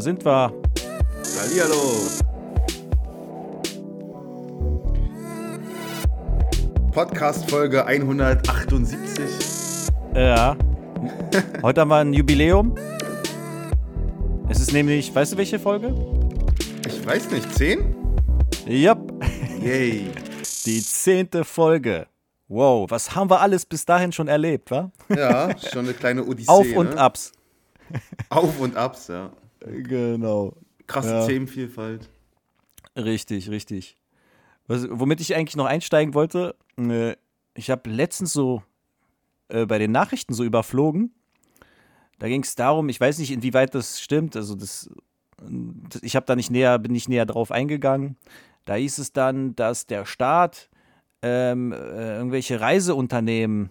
Da sind wir. Hallihallo. Podcast Folge 178. Ja. Heute haben wir ein Jubiläum. Es ist nämlich, weißt du welche Folge? Ich weiß nicht, 10? Yep. Yay. Die zehnte Folge. Wow, was haben wir alles bis dahin schon erlebt, wa? Ja, schon eine kleine Odyssee. Auf und ne? abs. Auf und abs, ja. Genau. Krasse Ja. Themenvielfalt. Richtig, richtig. Was, womit ich eigentlich noch einsteigen wollte, äh, ich habe letztens so äh, bei den Nachrichten so überflogen. Da ging es darum, ich weiß nicht, inwieweit das stimmt, also das, das ich habe da nicht näher, bin nicht näher drauf eingegangen. Da hieß es dann, dass der Staat ähm, äh, irgendwelche Reiseunternehmen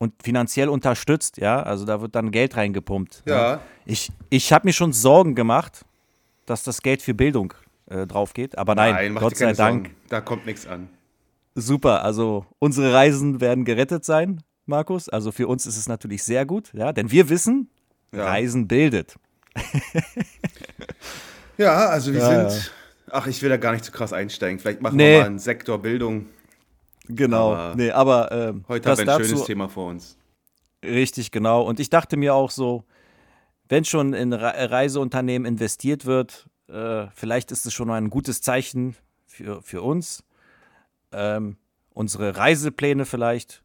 und finanziell unterstützt, ja, also da wird dann Geld reingepumpt. ne? Ja. Ich, ich habe mir schon Sorgen gemacht, dass das Geld für Bildung äh, drauf geht. Aber nein, mach Gott sei Dank. Sorgen. Da kommt nichts an. Super. Also unsere Reisen werden gerettet sein, Markus. Also für uns ist es natürlich sehr gut, ja, denn wir wissen, Ja. Reisen bildet. Ja, also wir Ja, sind. Ach, ich will da gar nicht zu krass einsteigen. Vielleicht machen Nee. wir mal einen Sektor Bildung. Genau. Aber nee, aber ähm, Heute haben wir ein schönes Thema vor uns. Richtig, genau. Und ich dachte mir auch so, wenn schon in Re Reiseunternehmen investiert wird, äh, vielleicht ist es schon ein gutes Zeichen für, für uns. Ähm, unsere Reisepläne vielleicht.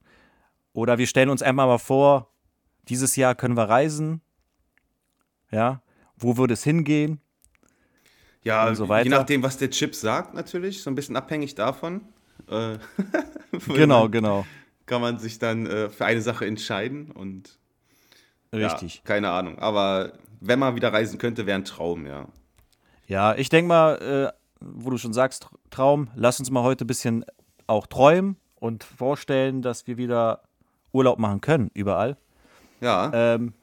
Oder wir stellen uns einmal mal vor, dieses Jahr können wir reisen. Ja, wo würde es hingehen? Ja, so je nachdem, was der Chip sagt, natürlich. So ein bisschen abhängig davon. Äh, Genau, genau. Kann man sich dann äh, für eine Sache entscheiden und. Richtig. Ja, keine Ahnung. Aber wenn man wieder reisen könnte, wäre ein Traum, ja. Ja, ich denke mal, äh, wo du schon sagst, Traum, lass uns mal heute ein bisschen auch träumen und vorstellen, dass wir wieder Urlaub machen können, überall. Ja. Ähm,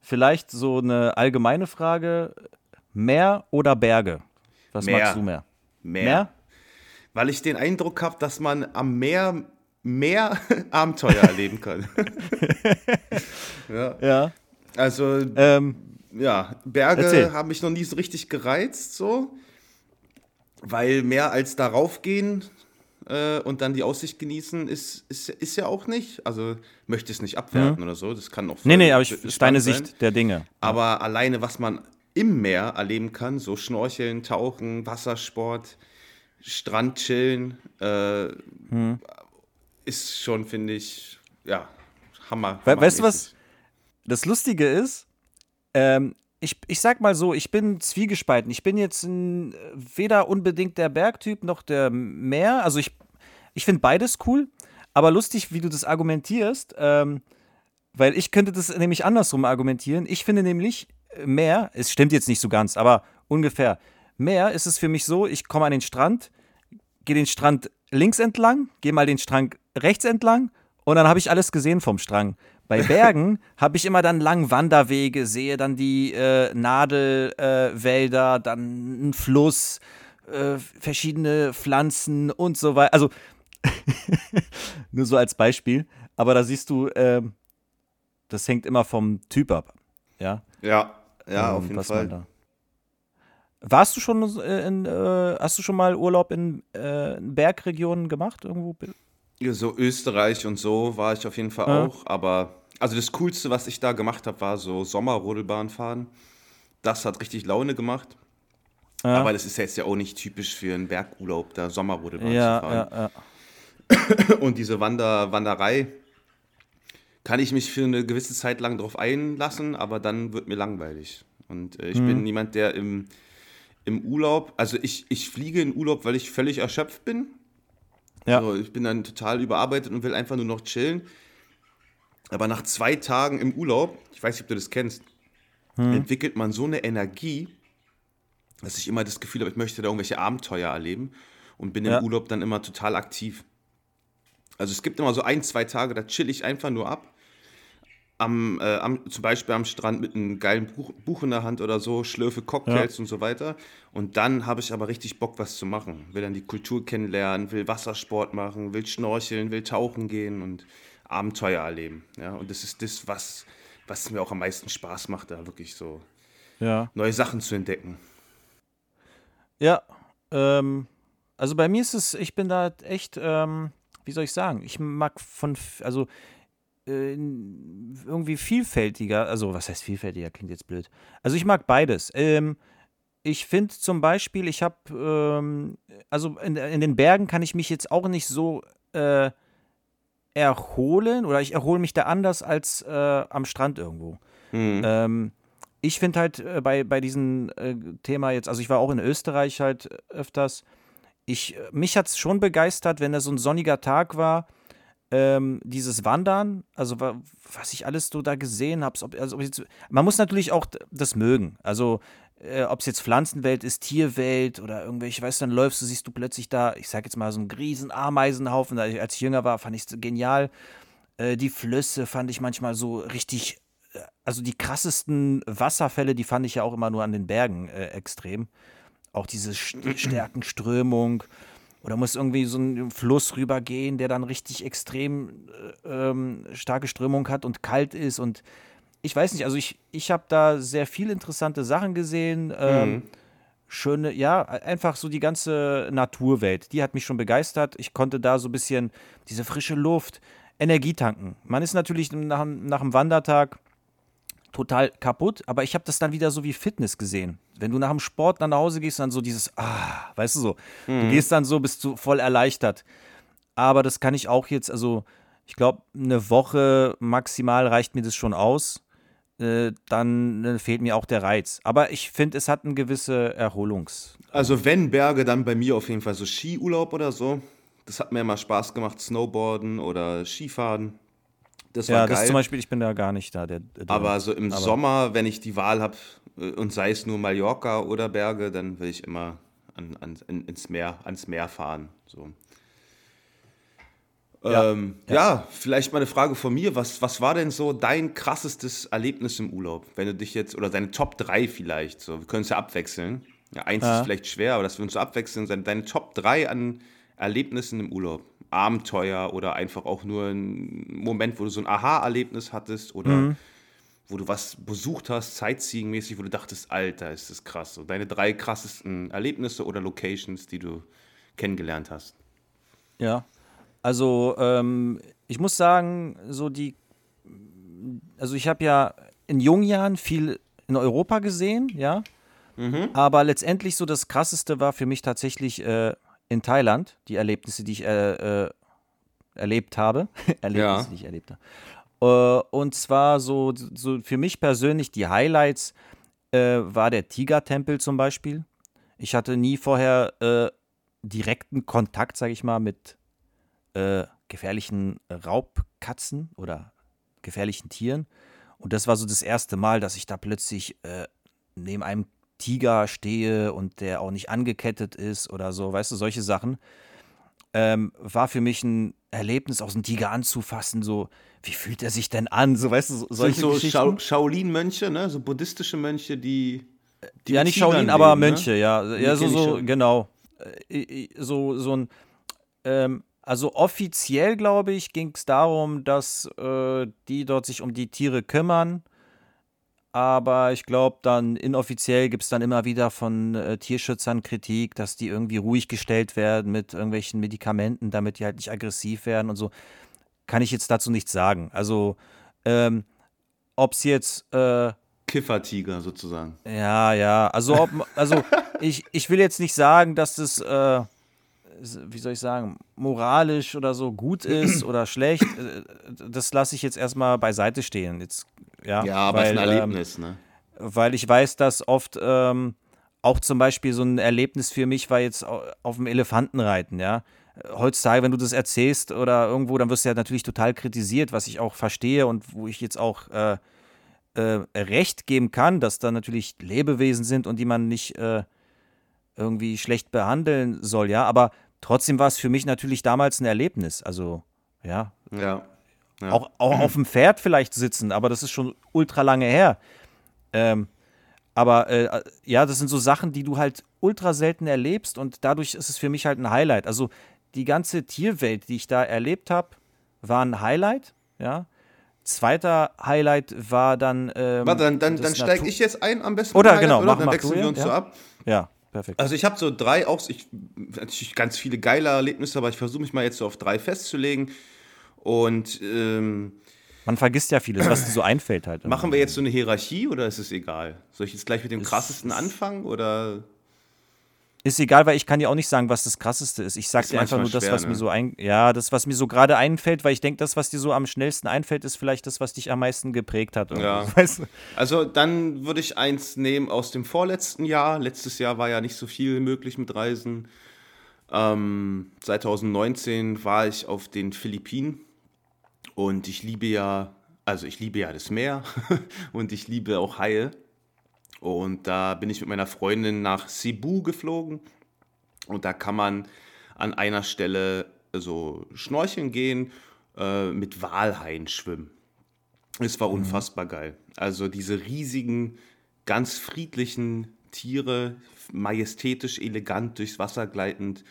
vielleicht so eine allgemeine Frage: Meer oder Berge? Was Meer. magst du mehr? mehr. Meer? Weil ich den Eindruck habe, dass man am Meer mehr Abenteuer erleben kann. ja. Ja. Also, Ähm, ja, Berge Erzähl. haben mich noch nie so richtig gereizt, so. Weil mehr als darauf gehen äh, und dann die Aussicht genießen, ist, ist, ist ja auch nicht. Also, möchte es nicht abwerten oder so. Das kann auch Mhm. nee, nee, aber ich, deine sein. Sicht der Dinge. Aber alleine, was man im Meer erleben kann, so Schnorcheln, Tauchen, Wassersport, Strand chillen, äh, Hm. ist schon, finde ich, ja, Hammer. We weißt du was? Das Lustige ist, ähm, ich, ich sag mal so, ich bin zwiegespalten. Ich bin jetzt ein, weder unbedingt der Bergtyp noch der Meer. Also ich, ich finde beides cool, aber lustig, wie du das argumentierst, ähm, weil ich könnte das nämlich andersrum argumentieren. Ich finde nämlich äh, Meer, es stimmt jetzt nicht so ganz, aber ungefähr. Meer ist es für mich so, ich komme an den Strand, gehe den Strand links entlang, gehe mal den Strand rechts entlang und dann habe ich alles gesehen vom Strang. Bei Bergen habe ich immer dann lang Wanderwege, sehe dann die äh, Nadelwälder, äh, dann einen Fluss, äh, verschiedene Pflanzen und so weiter. Also nur so als Beispiel. Aber da siehst du, ähm, das hängt immer vom Typ ab. Ja, Ja, ja, ähm, auf jeden Fall. Warst du schon äh, in, äh, hast du schon mal Urlaub in, äh, in Bergregionen gemacht irgendwo? Ja, so Österreich und so war ich auf jeden Fall Ja. auch. Aber also das Coolste, was ich da gemacht habe, war so Sommerrodelbahn fahren. Das hat richtig Laune gemacht. Ja. Aber das ist jetzt ja auch nicht typisch für einen Bergurlaub, da Sommerrodelbahn ja, zu fahren. ja, ja. Und diese Wander Wanderei kann ich mich für eine gewisse Zeit lang drauf einlassen, aber dann wird mir langweilig. Und äh, ich Mhm. bin niemand, der im, im Urlaub, also ich, ich fliege in Urlaub, weil ich völlig erschöpft bin. Ja. Also ich bin dann total überarbeitet und will einfach nur noch chillen. Aber nach zwei Tagen im Urlaub, ich weiß nicht, ob du das kennst, Mhm. entwickelt man so eine Energie, dass ich immer das Gefühl habe, ich möchte da irgendwelche Abenteuer erleben und bin Ja. im Urlaub dann immer total aktiv. Also es gibt immer so ein, zwei Tage, da chill ich einfach nur ab. Am, äh, am, zum Beispiel am Strand mit einem geilen Buch, Buch in der Hand oder so, schlürfe Cocktails und so weiter. Und dann habe ich aber richtig Bock, was zu machen. Will dann die Kultur kennenlernen, will Wassersport machen, will schnorcheln, will tauchen gehen und Abenteuer erleben. Ja, und das ist das, was, was mir auch am meisten Spaß macht, da wirklich so ja. neue Sachen zu entdecken. Ja, ähm, also bei mir ist es, ich bin da echt, ähm, wie soll ich sagen, ich mag von, also äh, irgendwie vielfältiger, also was heißt vielfältiger, klingt jetzt blöd. Also ich mag beides. Ähm, ich finde zum Beispiel, ich habe, ähm, also in, in, den Bergen kann ich mich jetzt auch nicht so äh, erholen oder ich erhole mich da anders als äh, am Strand irgendwo. Mhm. Ähm, ich finde halt äh, bei, bei diesem äh, Thema jetzt, also ich war auch in Österreich halt öfters, ich, äh, mich hat es schon begeistert, wenn da so ein sonniger Tag war, ähm, dieses Wandern, also was ich alles so da gesehen habe, also man muss natürlich auch das mögen. Also äh, ob es jetzt Pflanzenwelt ist, Tierwelt oder irgendwelche, weißt du, dann läufst du, siehst du plötzlich da, ich sag jetzt mal so einen riesen Ameisenhaufen, als ich jünger war, fand ich es genial. Äh, die Flüsse fand ich manchmal so richtig, äh, also die krassesten Wasserfälle, die fand ich ja auch immer nur an den Bergen äh, extrem. Auch diese Stärkenströmung. Oder muss irgendwie so ein Fluss rübergehen, der dann richtig extrem äh, ähm, starke Strömung hat und kalt ist und ich weiß nicht, also ich, ich habe da sehr viel interessante Sachen gesehen. Ähm, mhm. Schöne, ja, einfach so die ganze Naturwelt, die hat mich schon begeistert. Ich konnte da so ein bisschen diese frische Luft, Energie tanken. Man ist natürlich nach, nach einem Wandertag total kaputt, aber ich habe das dann wieder so wie Fitness gesehen. Wenn du nach dem Sport nach Hause gehst, dann so dieses, ah, weißt du so, mhm. du gehst dann so, bist du voll erleichtert. Aber das kann ich auch jetzt, also ich glaube, eine Woche maximal reicht mir das schon aus. Äh, dann äh, fehlt mir auch der Reiz. Aber ich finde, es hat eine gewisse Erholungs. Also wenn Berge, dann bei mir auf jeden Fall so Skiurlaub oder so. Das hat mir immer Spaß gemacht, Snowboarden oder Skifahren. Das war ja, geil. das zum Beispiel, ich bin da gar nicht da. Der, der aber so im aber Sommer, wenn ich die Wahl habe, äh, und sei es nur Mallorca oder Berge, dann will ich immer an, an, ins Meer, ans Meer fahren. So. Ja, ähm, ja. ja, vielleicht mal eine Frage von mir. Was, was war denn so dein krassestes Erlebnis im Urlaub? Wenn du dich jetzt, oder deine Top 3 vielleicht, so, wir können es ja abwechseln. Ja, eins ja. ist vielleicht schwer, aber dass wir uns so abwechseln, deine Top 3 an Erlebnissen im Urlaub. Abenteuer oder einfach auch nur ein Moment, wo du so ein Aha-Erlebnis hattest oder mhm. wo du was besucht hast, Sightseeing-mäßig, wo du dachtest, Alter, ist das krass. So deine drei krassesten Erlebnisse oder Locations, die du kennengelernt hast. Ja, also ähm, ich muss sagen, so die, also ich habe ja in jungen Jahren viel in Europa gesehen, ja. Mhm. Aber letztendlich so das Krasseste war für mich tatsächlich äh, in Thailand, die Erlebnisse, die ich äh, äh, erlebt habe. Erlebnisse, ja. die ich erlebt habe. Äh, und zwar so, so für mich persönlich die Highlights äh, war der Tiger-Tempel zum Beispiel. Ich hatte nie vorher äh, direkten Kontakt, sage ich mal, mit äh, gefährlichen Raubkatzen oder gefährlichen Tieren. Und das war so das erste Mal, dass ich da plötzlich neben einem Tiger stehe und der auch nicht angekettet ist oder so, weißt du, solche Sachen. Ähm, war für mich ein Erlebnis, auch so einen Tiger anzufassen, so, wie fühlt er sich denn an? So, weißt du, so, solche so Schau Shaolin-Mönche, ne? So buddhistische Mönche, die. die ja, nicht Shaolin, leben, aber ne? Mönche, ja. Ja, so, so, genau. Äh, so, so ein. Ähm, also offiziell, glaube ich, ging es darum, dass äh, die dort sich um die Tiere kümmern. Aber ich glaube, dann inoffiziell gibt es dann immer wieder von äh, Tierschützern Kritik, dass die irgendwie ruhig gestellt werden mit irgendwelchen Medikamenten, damit die halt nicht aggressiv werden und so. Kann ich jetzt dazu nichts sagen. Also, ähm, ob es jetzt. Äh, Kiffertiger sozusagen. Ja, ja. Also, ob, also ich, ich will jetzt nicht sagen, dass das. Äh, wie soll ich sagen, moralisch oder so gut ist oder schlecht, äh, das lasse ich jetzt erstmal beiseite stehen. Jetzt, ja, ja aber weil, es ist ein Erlebnis, ähm, ne? Weil ich weiß, dass oft ähm, auch zum Beispiel so ein Erlebnis für mich war jetzt auf dem Elefantenreiten, ja. Heutzutage, wenn du das erzählst oder irgendwo, dann wirst du ja natürlich total kritisiert, was ich auch verstehe und wo ich jetzt auch äh, äh, Recht geben kann, dass da natürlich Lebewesen sind und die man nicht äh, irgendwie schlecht behandeln soll, ja. Aber Trotzdem war es für mich natürlich damals ein Erlebnis. Also, ja. Ja. ja. Auch, auch auf dem Pferd vielleicht sitzen, aber das ist schon ultra lange her. Ähm, aber äh, ja, das sind so Sachen, die du halt ultra selten erlebst und dadurch ist es für mich halt ein Highlight. Also die ganze Tierwelt, die ich da erlebt habe, war ein Highlight, ja. zweiter Highlight war dann. Ähm, Warte, dann, dann, dann steige ich jetzt ein am besten. Oder genau, oder? mach, dann wechseln wir uns ja? so ab. Ja, perfekt. Also ich habe so drei auch, ich, natürlich ganz viele geile Erlebnisse, aber ich versuche mich mal jetzt so auf drei festzulegen. Und ähm, Man vergisst ja vieles, was dir so einfällt halt. machen wir jetzt so eine Hierarchie oder ist es egal? Soll ich jetzt gleich mit dem Es krassesten anfangen oder? Ist egal, weil ich kann dir auch nicht sagen, was das krasseste ist. Ich sag Ist dir einfach nur das, schwer, was mir ne? so ein, ja, das, was mir so gerade einfällt, weil ich denke, das, was dir so am schnellsten einfällt, ist vielleicht das, was dich am meisten geprägt hat. Ja. Weißt du? Also dann würde ich eins nehmen aus dem vorletzten Jahr. Letztes Jahr war ja nicht so viel möglich mit Reisen. Ähm, 2019 war ich auf den Philippinen und ich liebe ja, also ich liebe ja das Meer und ich liebe auch Haie. Und da bin ich mit meiner Freundin nach Cebu geflogen und da kann man an einer Stelle so schnorcheln gehen, äh, mit Walhaien schwimmen. Es war unfassbar geil. Also diese riesigen, ganz friedlichen Tiere, majestätisch elegant durchs Wasser gleitend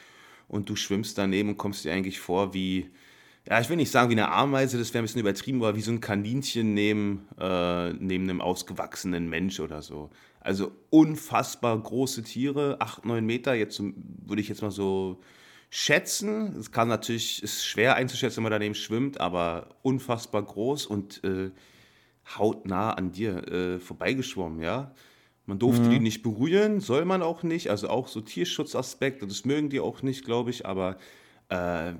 und du schwimmst daneben und kommst dir eigentlich vor wie, ja, ich will nicht sagen wie eine Ameise, das wäre ein bisschen übertrieben, aber wie so ein Kaninchen neben, äh, neben einem ausgewachsenen Mensch oder so. Also unfassbar große Tiere, 8, 9 Meter, jetzt würde ich jetzt mal so schätzen. Es kann natürlich, ist schwer einzuschätzen, wenn man daneben schwimmt, aber unfassbar groß und äh, hautnah an dir äh, vorbeigeschwommen, ja. Man durfte die nicht berühren, soll man auch nicht, also auch so Tierschutzaspekte, das mögen die auch nicht, glaube ich, aber äh,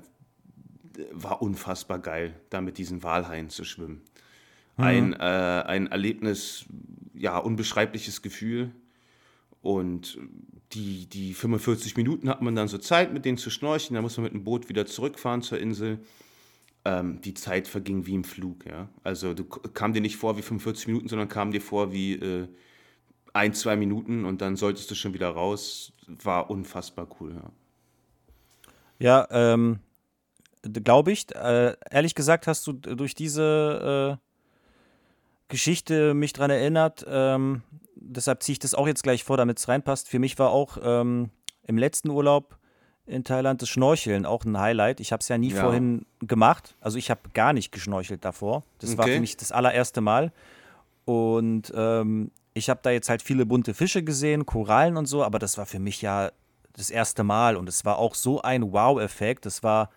war unfassbar geil, da mit diesen Walhaien zu schwimmen. Ein, äh, ein Erlebnis, ja, unbeschreibliches Gefühl. Und die, die 45 Minuten hat man dann so Zeit, mit denen zu schnorcheln. Dann muss man mit dem Boot wieder zurückfahren zur Insel. Ähm, die Zeit verging wie im Flug, ja. Also du kam dir nicht vor wie 45 Minuten, sondern kam dir vor wie äh, ein, zwei Minuten und dann solltest du schon wieder raus. War unfassbar cool, ja. Ja, ähm, glaube ich. Äh, ehrlich gesagt hast du durch diese äh, Geschichte mich daran erinnert. Ähm, deshalb ziehe ich das auch jetzt gleich vor, damit es reinpasst. Für mich war auch ähm, im letzten Urlaub in Thailand das Schnorcheln auch ein Highlight. Ich habe es ja nie Ja. vorhin gemacht. Also ich habe gar nicht geschnorchelt davor. Das war Okay. für mich das allererste Mal. Und ähm, ich habe da jetzt halt viele bunte Fische gesehen, Korallen und so, aber das war für mich ja das erste Mal und es war auch so ein Wow-Effekt. Das war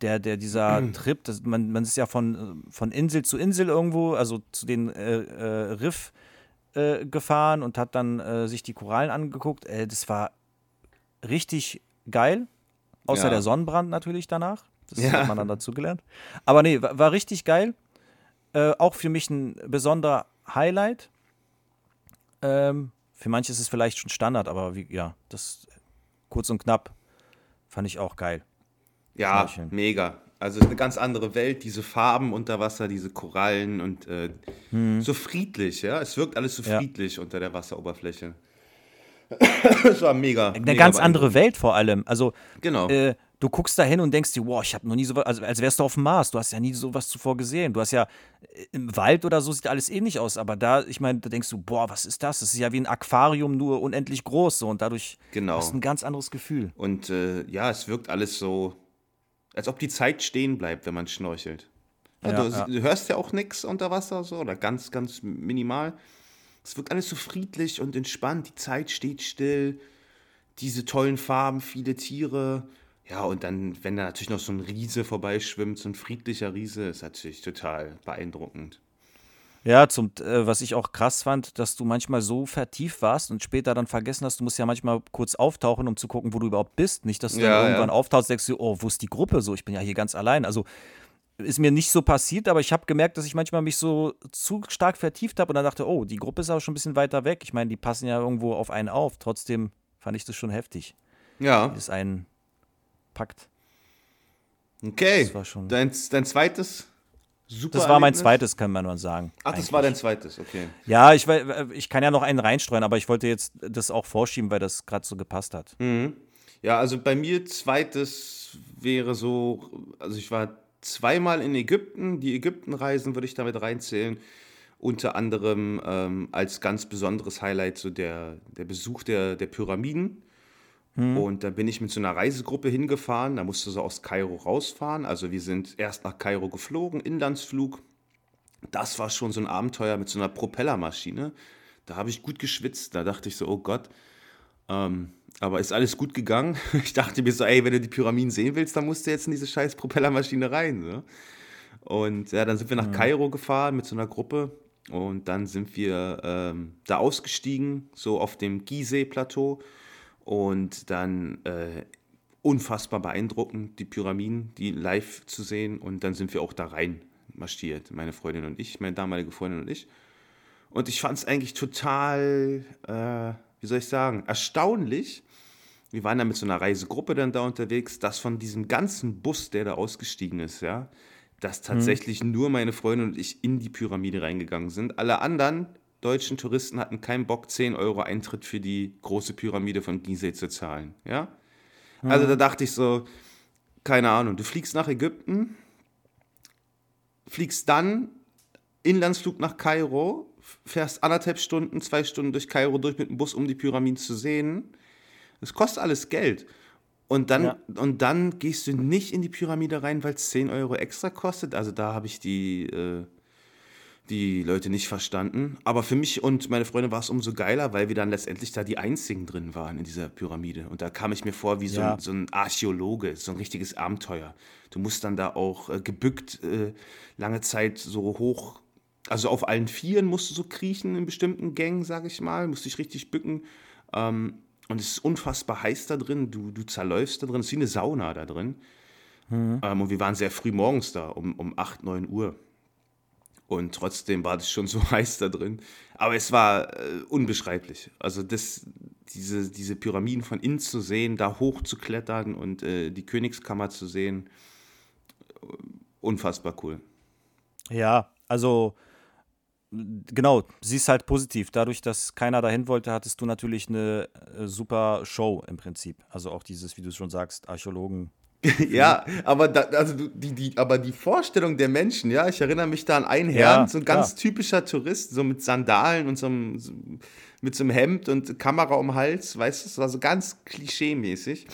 der, der, dieser Trip, das, man, man ist ja von, äh, von Insel zu Insel irgendwo, also zu den äh, äh, Riff äh, gefahren und hat dann äh, sich die Korallen angeguckt. Äh, das war richtig geil. Außer Ja. der Sonnenbrand natürlich danach. Das Ja. hat man dann dazu gelernt. Aber nee, war, war richtig geil. Auch für mich ein besonderer Highlight. Ähm, für manche ist es vielleicht schon Standard, aber wie, ja, das kurz und knapp fand ich auch geil. Ja, mega. Also es ist eine ganz andere Welt, diese Farben unter Wasser, diese Korallen und äh, so friedlich, ja. Es wirkt alles so Ja. friedlich unter der Wasseroberfläche. Es war mega. Eine mega ganz andere. Welt vor allem. Also, Genau. äh, du guckst da hin und denkst dir, wow, ich habe noch nie sowas, also als wärst du auf dem Mars. Du hast ja nie sowas zuvor gesehen. Du hast ja äh, im Wald oder so sieht alles ähnlich aus, aber da, ich meine, da denkst du, boah, was ist das? Das ist ja wie ein Aquarium, nur unendlich groß so und dadurch Genau. hast du ein ganz anderes Gefühl. Und äh, ja, es wirkt alles so, als ob die Zeit stehen bleibt, wenn man schnorchelt. Ja, Ja, du, ja. du hörst ja auch nichts unter Wasser so oder ganz, ganz minimal. Es wirkt alles so friedlich und entspannt. Die Zeit steht still. Diese tollen Farben, viele Tiere. Ja, und dann, wenn da natürlich noch so ein Riese vorbeischwimmt, so ein friedlicher Riese, ist natürlich total beeindruckend. Ja, zum, äh, was ich auch krass fand, dass du manchmal so vertieft warst und später dann vergessen hast, du musst ja manchmal kurz auftauchen, um zu gucken, wo du überhaupt bist. Nicht, dass du Ja, dann ja. irgendwann auftauchst, denkst du, oh, wo ist die Gruppe so? Ich bin ja hier ganz allein. Also ist mir nicht so passiert, aber ich habe gemerkt, dass ich manchmal mich so zu stark vertieft habe und dann dachte, oh, die Gruppe ist aber schon ein bisschen weiter weg. Ich meine, die passen ja irgendwo auf einen auf. Trotzdem fand ich das schon heftig, Ja, wie es einen packt. okay. Das war schon- Dein, dein zweites super Das war mein Erlebnis? zweites, kann man nur sagen. Ach, das eigentlich. war dein zweites, okay. Ja, ich, ich kann ja noch einen reinstreuen, aber ich wollte jetzt das auch vorschieben, weil das gerade so gepasst hat. Ja, also bei mir zweites wäre so, also ich war zweimal in Ägypten. Die Ägyptenreisen würde ich damit reinzählen. Unter anderem ähm, als ganz besonderes Highlight so der, der Besuch der, der Pyramiden. Und da bin ich mit so einer Reisegruppe hingefahren. Da musste so aus Kairo rausfahren. Also wir sind erst nach Kairo geflogen, Inlandsflug. Das war schon so ein Abenteuer mit so einer Propellermaschine. Da habe ich gut geschwitzt. Da dachte ich so, oh Gott. Ähm, aber ist alles gut gegangen. Ich dachte mir so, ey, wenn du die Pyramiden sehen willst, dann musst du jetzt in diese scheiß Propellermaschine rein. So. Und ja, dann sind wir nach mhm. Kairo gefahren mit so einer Gruppe. Und dann sind wir ähm, da ausgestiegen, so auf dem Gizeh-Plateau. Und dann äh, unfassbar beeindruckend, die Pyramiden, die live zu sehen. Und dann sind wir auch da rein marschiert, meine Freundin und ich, meine damalige Freundin und ich. Und ich fand es eigentlich total, äh, wie soll ich sagen, erstaunlich. Wir waren da mit so einer Reisegruppe dann da unterwegs, dass von diesem ganzen Bus, der da ausgestiegen ist, ja, dass tatsächlich mhm. nur meine Freundin und ich in die Pyramide reingegangen sind. Alle anderen deutschen Touristen hatten keinen Bock, 10 Euro Eintritt für die große Pyramide von Gizeh zu zahlen. Ja? Mhm. Also da dachte ich so, keine Ahnung, du fliegst nach Ägypten, fliegst dann Inlandsflug nach Kairo, fährst anderthalb Stunden, zwei Stunden durch Kairo durch mit dem Bus, um die Pyramiden zu sehen. Das kostet alles Geld. Und dann, ja. und dann gehst du nicht in die Pyramide rein, weil es 10 Euro extra kostet. Also da habe ich die, äh, die Leute nicht verstanden. Aber für mich und meine Freunde war es umso geiler, weil wir dann letztendlich da die einzigen drin waren in dieser Pyramide. Und da kam ich mir vor wie so, ja. ein, so ein Archäologe, so ein richtiges Abenteuer. Du musst dann da auch äh, gebückt äh, lange Zeit so hoch, also auf allen Vieren musst du so kriechen in bestimmten Gängen, sag ich mal, musst dich richtig bücken. Ähm, und es ist unfassbar heiß da drin, du, du zerläufst da drin, es ist wie eine Sauna da drin. Mhm. Ähm, und wir waren sehr früh morgens da, um, um 8, 9 Uhr. Und trotzdem war das schon so heiß da drin. Aber es war äh, unbeschreiblich. Also das, diese, diese Pyramiden von innen zu sehen, da hoch zu klettern und äh, die Königskammer zu sehen, unfassbar cool. Ja, also genau, siehst halt positiv. Dadurch, dass keiner dahin wollte, hattest du natürlich eine äh, super Show im Prinzip. Also auch dieses, wie du schon sagst, Archäologen. ja, aber da, also die, die, aber die Vorstellung der Menschen, ja, ich erinnere mich da an einen Herrn, ja, so ein ganz klar. typischer Tourist, so mit Sandalen und so, einem, so mit so einem Hemd und Kamera um Hals, weißt du, das war so ganz klischee-mäßig.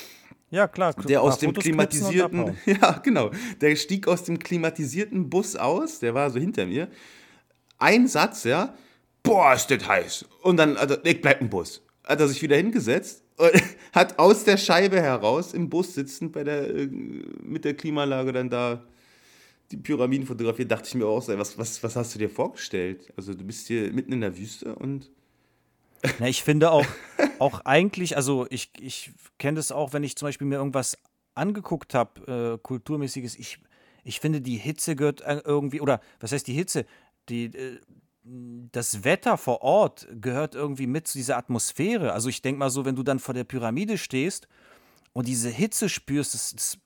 Ja, klar. Der aus dem klimatisierten, ja, genau, der stieg aus dem klimatisierten Bus aus, der war so hinter mir. Ein Satz, ja, boah, ist das heiß. Und dann, also, ich bleib im Bus. Hat er sich wieder hingesetzt und hat aus der Scheibe heraus im Bus sitzend bei der, äh, mit der Klimaanlage dann da die Pyramiden fotografiert. Dachte ich mir auch, was, was, was hast du dir vorgestellt? Also, du bist hier mitten in der Wüste und na, ich finde auch, auch eigentlich, also ich, ich kenne das auch, wenn ich zum Beispiel mir irgendwas angeguckt habe, äh, kulturmäßiges, ich, ich finde, die Hitze gehört äh, irgendwie, oder was heißt die Hitze? Die, äh, das Wetter vor Ort gehört irgendwie mit zu dieser Atmosphäre. Also ich denke mal so, wenn du dann vor der Pyramide stehst und diese Hitze spürst, das, das,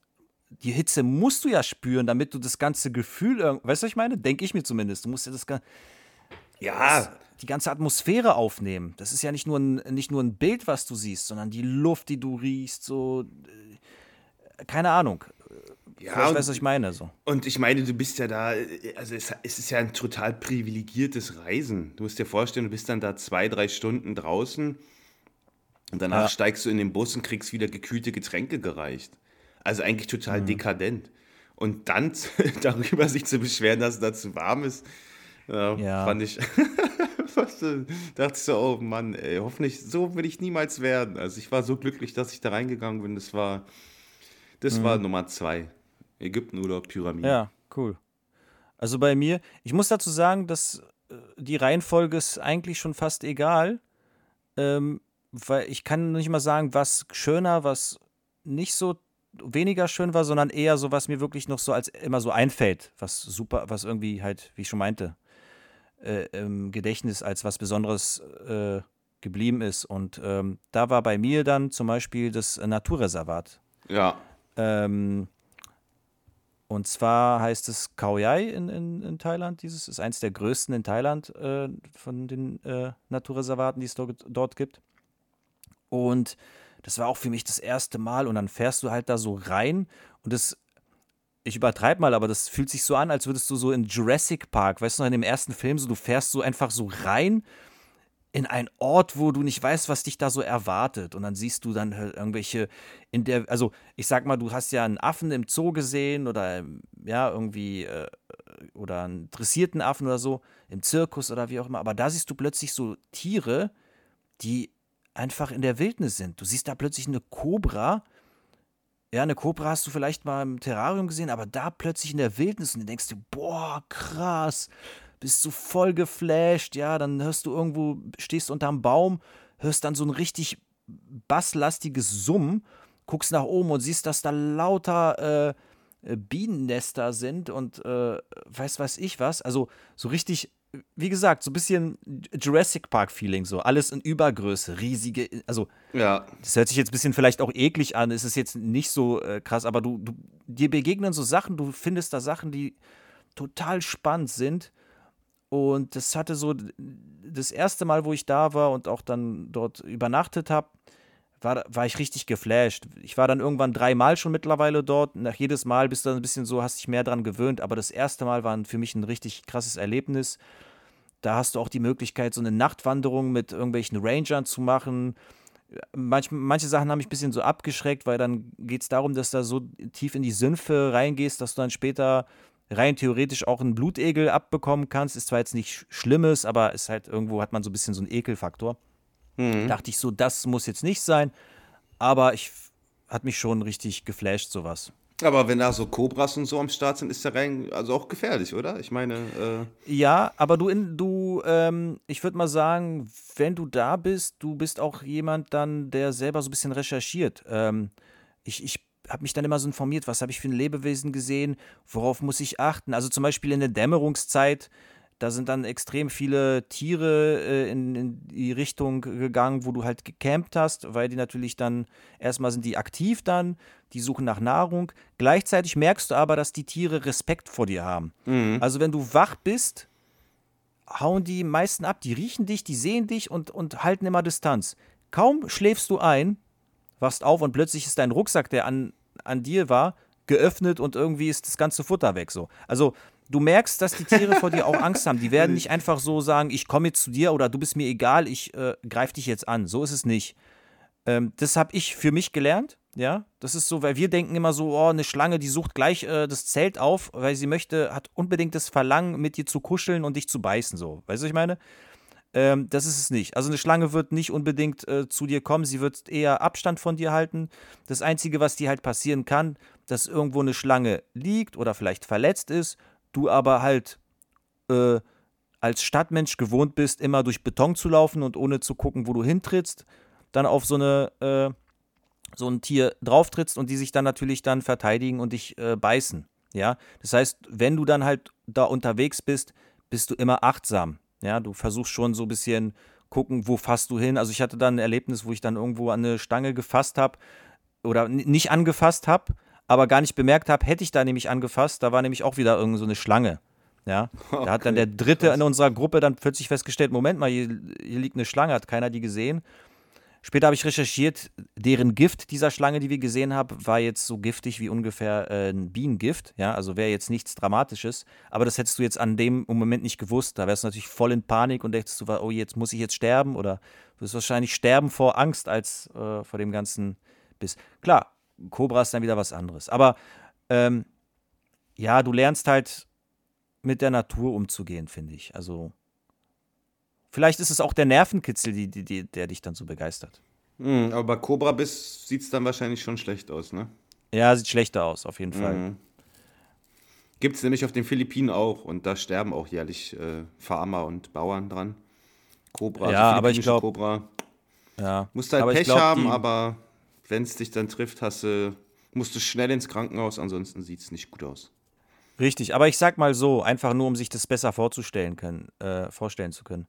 die Hitze musst du ja spüren, damit du das ganze Gefühl, weißt du, was ich meine? Denke ich mir zumindest. Du musst ja das ja, das, die ganze Atmosphäre aufnehmen. Das ist ja nicht nur, ein, nicht nur ein Bild, was du siehst, sondern die Luft, die du riechst, so. Äh, keine Ahnung. Ja, ich weiß, was ich meine. So. Und ich meine, du bist ja da, also es, es, ist ja ein total privilegiertes Reisen. Du musst dir vorstellen, du bist dann da zwei, drei Stunden draußen und danach ja. steigst du in den Bus und kriegst wieder gekühlte Getränke gereicht. Also eigentlich total mhm. dekadent. Und dann darüber sich zu beschweren, dass es da zu warm ist, ja, ja. fand ich. dachte ich so, oh Mann, ey, hoffentlich, so will ich niemals werden. Also ich war so glücklich, dass ich da reingegangen bin. Das war, das mhm. war Nummer zwei. Ägypten oder Pyramiden. Ja, cool. Also bei mir, ich muss dazu sagen, dass äh, die Reihenfolge ist eigentlich schon fast egal. Ähm, weil ich kann nicht mal sagen, was schöner, was nicht so weniger schön war, sondern eher so, was mir wirklich noch so als immer so einfällt, was super, was irgendwie halt, wie ich schon meinte, äh, im Gedächtnis als was Besonderes äh, geblieben ist. Und ähm, da war bei mir dann zum Beispiel das Naturreservat. Ja. Ähm, und zwar heißt es Khao Yai in, in, in, Thailand. Dieses ist eins der größten in Thailand äh, von den äh, Naturreservaten, die es dort, dort gibt. Und das war auch für mich das erste Mal. Und dann fährst du halt da so rein und das ich übertreibe mal, aber das fühlt sich so an, als würdest du so in Jurassic Park, weißt du, in dem ersten Film, so du fährst so einfach so rein in einen Ort, wo du nicht weißt, was dich da so erwartet. Und dann siehst du dann halt irgendwelche in der, also ich sag mal, du hast ja einen Affen im Zoo gesehen oder ja, irgendwie, äh, oder einen dressierten Affen oder so, im Zirkus oder wie auch immer. Aber da siehst du plötzlich so Tiere, die einfach in der Wildnis sind. Du siehst da plötzlich eine Kobra. Ja, eine Kobra hast du vielleicht mal im Terrarium gesehen, aber da plötzlich in der Wildnis und du denkst dir, boah, krass bist du voll geflasht, ja, dann hörst du irgendwo, stehst unterm Baum, hörst dann so ein richtig basslastiges Summen, guckst nach oben und siehst, dass da lauter äh, Bienennester sind und äh, weiß weiß ich was. Also so richtig, wie gesagt, so ein bisschen Jurassic Park-Feeling, so alles in Übergröße, riesige, also ja. das hört sich jetzt ein bisschen vielleicht auch eklig an, es ist jetzt nicht so äh, krass, aber du, du, dir begegnen so Sachen, du findest da Sachen, die total spannend sind und das hatte so das erste Mal, wo ich da war und auch dann dort übernachtet habe, war, war ich richtig geflasht. Ich war dann irgendwann dreimal schon mittlerweile dort. Nach jedes Mal bist du dann ein bisschen so, hast dich mehr dran gewöhnt. Aber das erste Mal war für mich ein richtig krasses Erlebnis. Da hast du auch die Möglichkeit, so eine Nachtwanderung mit irgendwelchen Rangern zu machen. Manch, manche Sachen haben mich ein bisschen so abgeschreckt, weil dann geht es darum, dass du da so tief in die Sümpfe reingehst, dass du dann später rein theoretisch auch einen Blutegel abbekommen kannst. Ist zwar jetzt nicht Schlimmes, aber ist halt irgendwo hat man so ein bisschen so einen Ekelfaktor. Mhm. Dachte ich so, das muss jetzt nicht sein. Aber ich hat mich schon richtig geflasht, sowas. Aber wenn da so Kobras und so am Start sind, ist der rein also auch gefährlich, oder? Ich meine. Äh ja, aber du, in, du, ähm, ich würde mal sagen, wenn du da bist, du bist auch jemand dann, der selber so ein bisschen recherchiert. Ähm, ich, ich habe mich dann immer so informiert, was habe ich für ein Lebewesen gesehen, worauf muss ich achten. Also zum Beispiel in der Dämmerungszeit, da sind dann extrem viele Tiere äh, in, in, die Richtung gegangen, wo du halt gecampt hast, weil die natürlich dann, erstmal sind die aktiv dann, die suchen nach Nahrung. Gleichzeitig merkst du aber, dass die Tiere Respekt vor dir haben. Mhm. Also wenn du wach bist, hauen die meisten ab, die riechen dich, die sehen dich und, und halten immer Distanz. Kaum schläfst du ein, wachst auf und plötzlich ist dein Rucksack, der an, an dir war, geöffnet und irgendwie ist das ganze Futter weg. So. Also du merkst, dass die Tiere vor dir auch Angst haben. Die werden nicht einfach so sagen, ich komme jetzt zu dir oder du bist mir egal, ich äh, greife dich jetzt an. So ist es nicht. Ähm, das habe ich für mich gelernt. Ja, das ist so, weil wir denken immer so, oh, eine Schlange, die sucht gleich äh, das Zelt auf, weil sie möchte, hat unbedingt das Verlangen, mit dir zu kuscheln und dich zu beißen. So, weißt du, was ich meine? Ähm, das ist es nicht. Also eine Schlange wird nicht unbedingt äh, zu dir kommen, sie wird eher Abstand von dir halten. Das Einzige, was dir halt passieren kann, dass irgendwo eine Schlange liegt oder vielleicht verletzt ist, du aber halt äh, als Stadtmensch gewohnt bist, immer durch Beton zu laufen und ohne zu gucken, wo du hintrittst, dann auf so eine äh, so ein Tier drauftrittst und die sich dann natürlich dann verteidigen und dich äh, beißen. Ja, das heißt, wenn du dann halt da unterwegs bist, bist du immer achtsam. Ja, du versuchst schon so ein bisschen gucken, wo fasst du hin. Also ich hatte dann ein Erlebnis, wo ich dann irgendwo an eine Stange gefasst habe oder nicht angefasst habe, aber gar nicht bemerkt habe, hätte ich da nämlich angefasst, da war nämlich auch wieder irgend so eine Schlange. Ja, okay. da hat dann der Dritte in unserer Gruppe dann plötzlich festgestellt, Moment mal, hier, hier liegt eine Schlange, hat keiner die gesehen. Später habe ich recherchiert, deren Gift dieser Schlange, die wir gesehen haben, war jetzt so giftig wie ungefähr äh, ein Bienengift. Ja, also wäre jetzt nichts Dramatisches. Aber das hättest du jetzt an dem Moment nicht gewusst. Da wärst du natürlich voll in Panik und denkst du, oh, jetzt muss ich jetzt sterben. Oder du wirst wahrscheinlich sterben vor Angst als äh, vor dem ganzen Biss. Klar, Cobra ist dann wieder was anderes. Aber ähm, ja, du lernst halt mit der Natur umzugehen, finde ich. Also Vielleicht ist es auch der Nervenkitzel, die, die, die, der dich dann so begeistert. Mhm, aber bei Cobra Biss sieht es dann wahrscheinlich schon schlecht aus, ne? Ja, sieht schlechter aus, auf jeden Fall. Mhm. Gibt es nämlich auf den Philippinen auch und da sterben auch jährlich äh, Farmer und Bauern dran. Cobra, ja, also aber ich glaube. Cobra. Ja, musst halt Pech glaub, haben, aber wenn es dich dann trifft, hast du, musst du schnell ins Krankenhaus, ansonsten sieht es nicht gut aus. Richtig, aber ich sag mal so, einfach nur, um sich das besser vorzustellen können, äh, vorstellen zu können.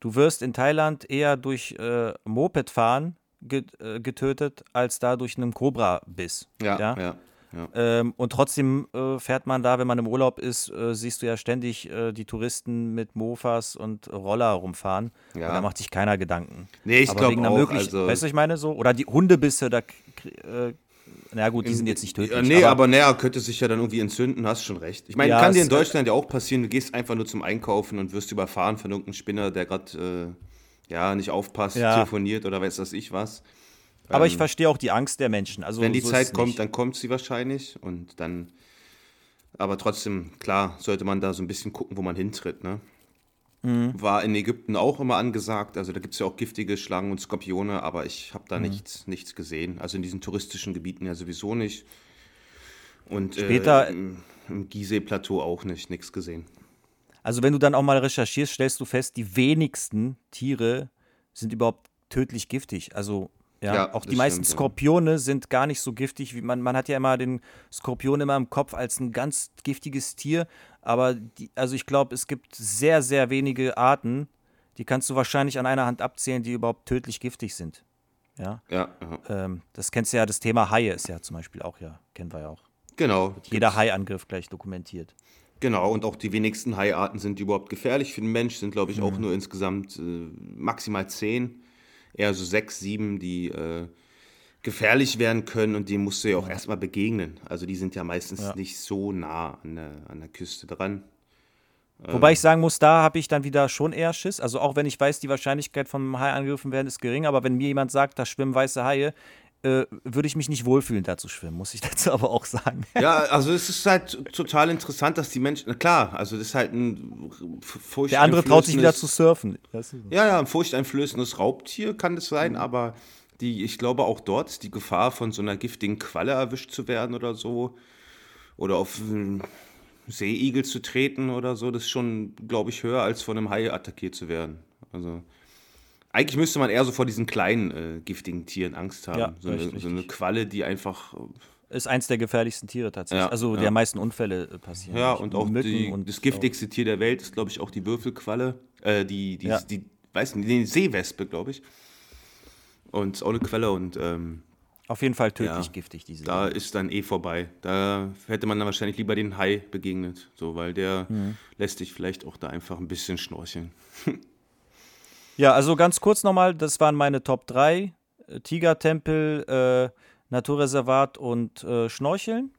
Du wirst in Thailand eher durch äh, Mopedfahren äh, getötet, als da durch einen Cobra-Biss. Ja, ja. ja, ja. Ähm, und trotzdem äh, fährt man da, wenn man im Urlaub ist, äh, siehst du ja ständig äh, die Touristen mit Mofas und Roller rumfahren. Ja. Und da macht sich keiner Gedanken. Nee, ich glaube auch. Also weißt du, ich meine so? Oder die Hundebisse, da äh, na gut, die sind jetzt nicht tödlich. nee, aber, aber naja, könnte sich ja dann irgendwie entzünden, hast schon recht. Ich meine, ja, kann dir in Deutschland ja auch passieren, du gehst einfach nur zum Einkaufen und wirst überfahren von irgendeinem Spinner, der gerade ja, nicht aufpasst, Ja. telefoniert oder weiß das ich was. Aber ich Ähm, verstehe auch die Angst der Menschen. Also, Wenn die so Zeit kommt, nicht. dann kommt sie wahrscheinlich und dann. Aber trotzdem, klar, sollte man da so ein bisschen gucken, wo man hintritt. Ne? Mhm. War in Ägypten auch immer angesagt. Also da gibt es ja auch giftige Schlangen und Skorpione, aber ich habe da Mhm. nichts, nichts gesehen. Also in diesen touristischen Gebieten ja sowieso nicht. Und Später- äh, im, im Gizeh-Plateau auch nicht, nichts gesehen. Also wenn du dann auch mal recherchierst, stellst du fest, die wenigsten Tiere sind überhaupt tödlich giftig. Also ja, Ja, auch die meisten stimmt, ja. Skorpione sind gar nicht so giftig, wie man, man hat ja immer den Skorpion immer im Kopf als ein ganz giftiges Tier, aber die, also ich glaube, es gibt sehr, sehr wenige Arten, die kannst du wahrscheinlich an einer Hand abzählen, die überhaupt tödlich giftig sind. Ja, Ja, ja. ähm, das kennst du ja, das Thema Haie ist ja zum Beispiel auch, ja, kennen wir ja auch. genau. Jeder Haiangriff gleich dokumentiert. Genau, und auch die wenigsten Haiarten sind überhaupt gefährlich für den Mensch, sind glaube ich auch Mhm. nur insgesamt äh, maximal zehn, eher so sechs, sieben, die äh, gefährlich werden können und denen musst du ja auch erstmal begegnen. Also die sind ja meistens Ja. nicht so nah an der, an der Küste dran. Wobei ich sagen muss, da habe ich dann wieder schon eher Schiss. Also auch wenn ich weiß, die Wahrscheinlichkeit vom Hai angegriffen werden ist gering, aber wenn mir jemand sagt, da schwimmen weiße Haie, äh, würde ich mich nicht wohlfühlen, da zu schwimmen, muss ich dazu aber auch sagen. Ja, also es ist halt total interessant, dass die Menschen, na klar, also das ist halt ein furchteinflößendes... Der andere traut sich wieder zu surfen. Ja, ja, ein furchteinflößendes Raubtier kann das Mhm. sein, aber die, ich glaube auch dort ist die Gefahr, von so einer giftigen Qualle erwischt zu werden oder so, oder auf einen Seeigel zu treten oder so, das ist schon, glaube ich, höher, als von einem Hai attackiert zu werden. Also eigentlich müsste man eher so vor diesen kleinen äh, giftigen Tieren Angst haben. Ja, so, eine, richtig, so eine. Qualle, die einfach Ist eins der gefährlichsten Tiere tatsächlich. Ja, also ja. am meisten Unfälle äh, passieren. Ja, und auch die, und das giftigste Tier der Welt ist, glaube ich, auch die Würfelqualle. Äh, die, die, Ja. die, weiß nicht, die Seewespe, glaube ich. Und ist auch eine Quelle und ähm, Auf jeden Fall tödlich Ja. giftig, diese da Dinge. ist dann eh vorbei. Da hätte man dann wahrscheinlich lieber den Hai begegnet, so, weil der Mhm. lässt sich vielleicht auch da einfach ein bisschen schnorcheln. Ja, also ganz kurz nochmal, das waren meine Top 3. Äh, Tigertempel, äh, Naturreservat und äh, Schnorcheln,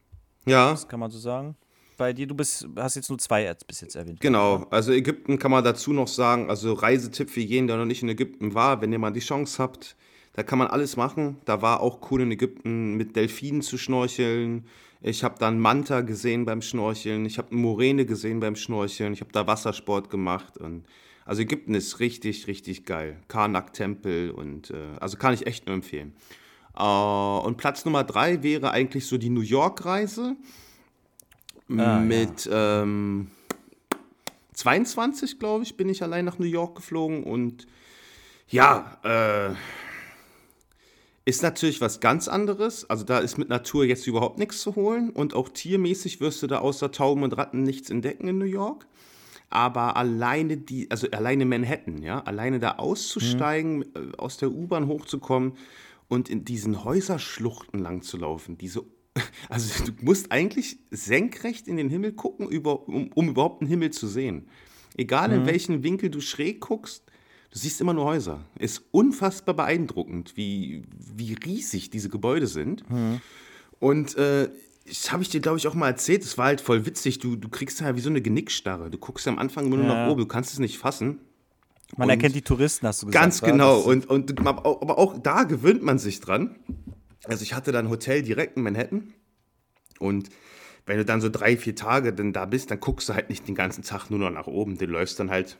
Ja, das kann man so sagen. Bei dir, du bist, hast jetzt nur zwei Ads bis jetzt erwähnt. Genau, also Ägypten kann man dazu noch sagen, also Reisetipp für jeden, der noch nicht in Ägypten war, wenn ihr mal die Chance habt, da kann man alles machen. Da war auch cool in Ägypten mit Delfinen zu schnorcheln. Ich habe dann Manta gesehen beim Schnorcheln. Ich habe eine Moräne gesehen beim Schnorcheln. Ich habe da Wassersport gemacht. Und also Ägypten ist richtig, richtig geil. Karnak-Tempel und äh, also kann ich echt nur empfehlen. Äh, und Platz Nummer drei wäre eigentlich so die New York-Reise mit ähm, 22, glaube ich, bin ich allein nach New York geflogen und ja, äh, ist natürlich was ganz anderes. Also da ist mit Natur jetzt überhaupt nichts zu holen und auch tiermäßig wirst du da außer Tauben und Ratten nichts entdecken in New York. Aber alleine die, also alleine Manhattan, ja, alleine da auszusteigen, äh, aus der U-Bahn hochzukommen und in diesen Häuserschluchten lang zu laufen, diese also du musst eigentlich senkrecht in den Himmel gucken, über, um, um überhaupt einen Himmel zu sehen. Egal in welchen Winkel du schräg guckst, du siehst immer nur Häuser. Ist unfassbar beeindruckend, wie, wie riesig diese Gebäude sind. Und äh, das habe ich dir, glaube ich, auch mal erzählt. Es war halt voll witzig. Du, du kriegst ja wie so eine Genickstarre. Du guckst am Anfang immer nur Ja. nach oben, du kannst es nicht fassen. Man Und- erkennt die Touristen, hast du gesagt. Ganz genau. Das- Und, und, aber auch- aber auch da gewöhnt man sich dran. Also ich hatte dann ein Hotel direkt in Manhattan. Und wenn du dann so drei, vier Tage dann da bist, dann guckst du halt nicht den ganzen Tag nur noch nach oben. Du läufst dann halt,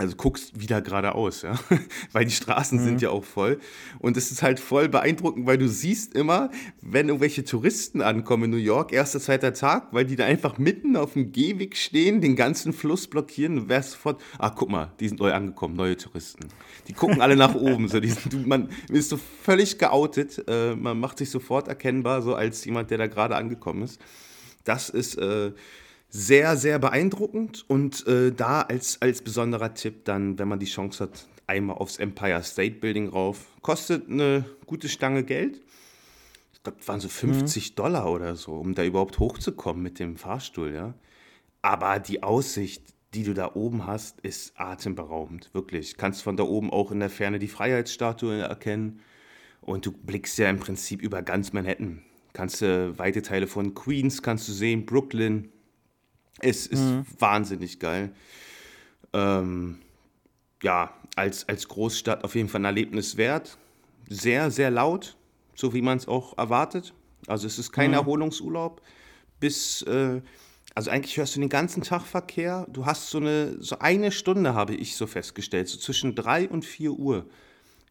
also guckst wieder geradeaus, ja. weil die Straßen sind ja auch voll. Und es ist halt voll beeindruckend, weil du siehst immer, wenn irgendwelche Touristen ankommen in New York, erster, zweiter Tag, weil die da einfach mitten auf dem Gehweg stehen, den ganzen Fluss blockieren, du wärst sofort, ah, guck mal, die sind neu angekommen, neue Touristen. Die gucken alle nach oben, so, die sind, du, man ist so völlig geoutet, äh, man macht sich sofort erkennbar, so als jemand, der da gerade angekommen ist. Das ist äh, sehr, sehr beeindruckend und äh, da als, als besonderer Tipp dann, wenn man die Chance hat, einmal aufs Empire State Building rauf. Kostet eine gute Stange Geld. Ich glaube, waren so 50 Dollar oder so, um da überhaupt hochzukommen mit dem Fahrstuhl, ja. Aber die Aussicht, die du da oben hast, ist atemberaubend, wirklich. Kannst von da oben auch in der Ferne die Freiheitsstatue erkennen. Und du blickst ja im Prinzip über ganz Manhattan. Kannst du weite Teile von Queens kannst du sehen, Brooklyn. Es ist wahnsinnig geil. Ähm, ja, als, als Großstadt auf jeden Fall ein Erlebnis wert. Sehr, sehr laut, so wie man es auch erwartet. Also es ist kein mhm. Erholungsurlaub. Bis, äh, also eigentlich hörst du den ganzen Tag Verkehr. Du hast so eine, so eine Stunde, habe ich so festgestellt, so zwischen drei und vier Uhr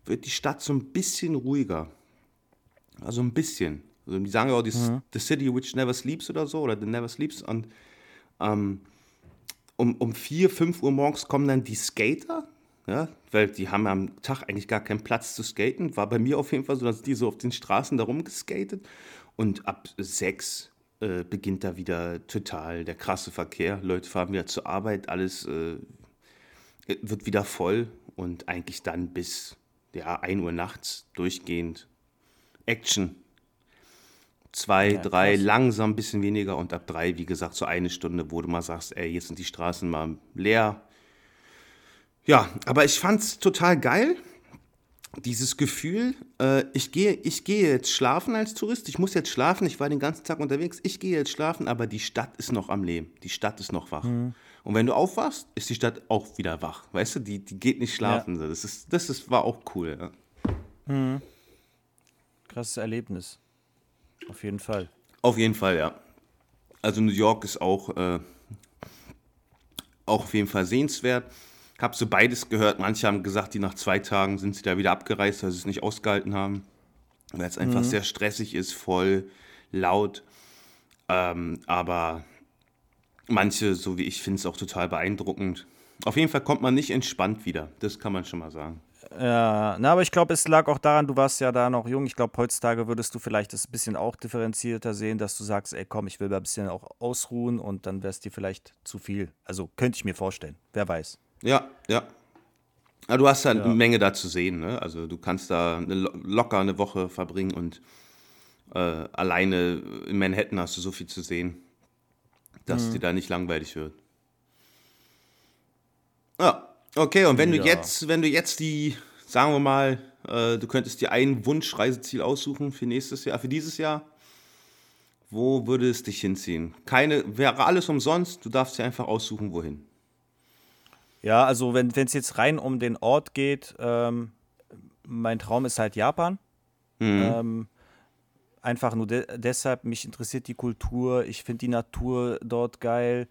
wird die Stadt so ein bisschen ruhiger. Also ein bisschen. Also die sagen ja auch, die, mhm. The City Which Never Sleeps oder so, oder The Never Sleeps. Und ähm, um, um 4, 5 Uhr morgens kommen dann die Skater, ja, weil die haben am Tag eigentlich gar keinen Platz zu skaten. War bei mir auf jeden Fall so, dass die so auf den Straßen da rumgeskatet. Und ab 6 äh, beginnt da wieder total der krasse Verkehr. Leute fahren wieder zur Arbeit, alles äh, wird wieder voll und eigentlich dann bis ja, 1 Uhr nachts durchgehend Action. Zwei, ja, drei, krass. langsam ein bisschen weniger und ab drei, wie gesagt, so eine Stunde, wo du mal sagst, ey, jetzt sind die Straßen mal leer. Ja, aber ich fand's total geil, dieses Gefühl, äh, ich, gehe, ich gehe jetzt schlafen als Tourist, ich muss jetzt schlafen, ich war den ganzen Tag unterwegs, ich gehe jetzt schlafen, aber die Stadt ist noch am Leben, die Stadt ist noch wach. Mhm. Und wenn du aufwachst, ist die Stadt auch wieder wach. Weißt du, die, die geht nicht schlafen. Ja. Das, ist, das ist, war auch cool. Ja. Mhm. Krasses Erlebnis. Auf jeden Fall. Auf jeden Fall, ja. Also New York ist auch, äh, auch auf jeden Fall sehenswert. Ich habe so beides gehört. Manche haben gesagt, die nach zwei Tagen sind sie da wieder abgereist, weil sie es nicht ausgehalten haben. Weil es einfach mhm. sehr stressig ist, voll, laut. Ähm, aber manche, so wie ich, finden es auch total beeindruckend. Auf jeden Fall kommt man nicht entspannt wieder. Das kann man schon mal sagen. Ja, na, aber ich glaube, es lag auch daran, du warst ja da noch jung. Ich glaube, heutzutage würdest du vielleicht das ein bisschen auch differenzierter sehen, dass du sagst, ey, komm, ich will ein bisschen auch ausruhen und dann wäre es dir vielleicht zu viel. Also könnte ich mir vorstellen. Wer weiß. Ja, ja. ja du hast ja, ja. eine Menge da zu sehen. Ne? Also du kannst da eine, locker eine Woche verbringen und äh, alleine in Manhattan hast du so viel zu sehen, dass mhm. dir da nicht langweilig wird. Ja. Okay, und wenn ja. du jetzt, wenn du jetzt die, sagen wir mal, äh, du könntest dir ein Wunschreiseziel aussuchen für nächstes Jahr, für dieses Jahr, wo würde es dich hinziehen? Keine, wäre alles umsonst, du darfst dir einfach aussuchen, wohin. Ja, also wenn es jetzt rein um den Ort geht, ähm, mein Traum ist halt Japan. Mhm. Ähm, einfach nur de deshalb, mich interessiert die Kultur, ich finde die Natur dort geil.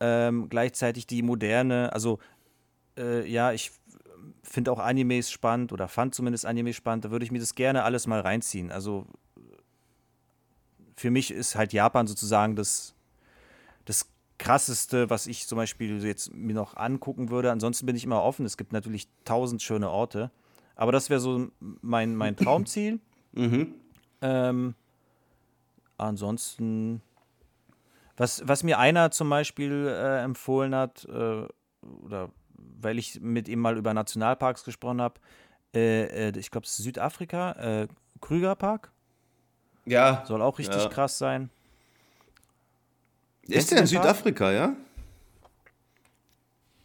Ähm, gleichzeitig die moderne, also äh, ja, ich finde auch Animes spannend oder fand zumindest Animes spannend, da würde ich mir das gerne alles mal reinziehen. Also für mich ist halt Japan sozusagen das, das krasseste, was ich zum Beispiel jetzt mir noch angucken würde. Ansonsten bin ich immer offen. Es gibt natürlich tausend schöne Orte. Aber das wäre so mein, mein Traumziel. mhm. ähm, ansonsten, was, was mir einer zum Beispiel äh, empfohlen hat, äh, oder weil ich mit ihm mal über Nationalparks gesprochen habe. Äh, äh, ich glaube, es ist Südafrika, äh, Krügerpark. Ja. Soll auch richtig ja. krass sein. Ist der in Südafrika, ja?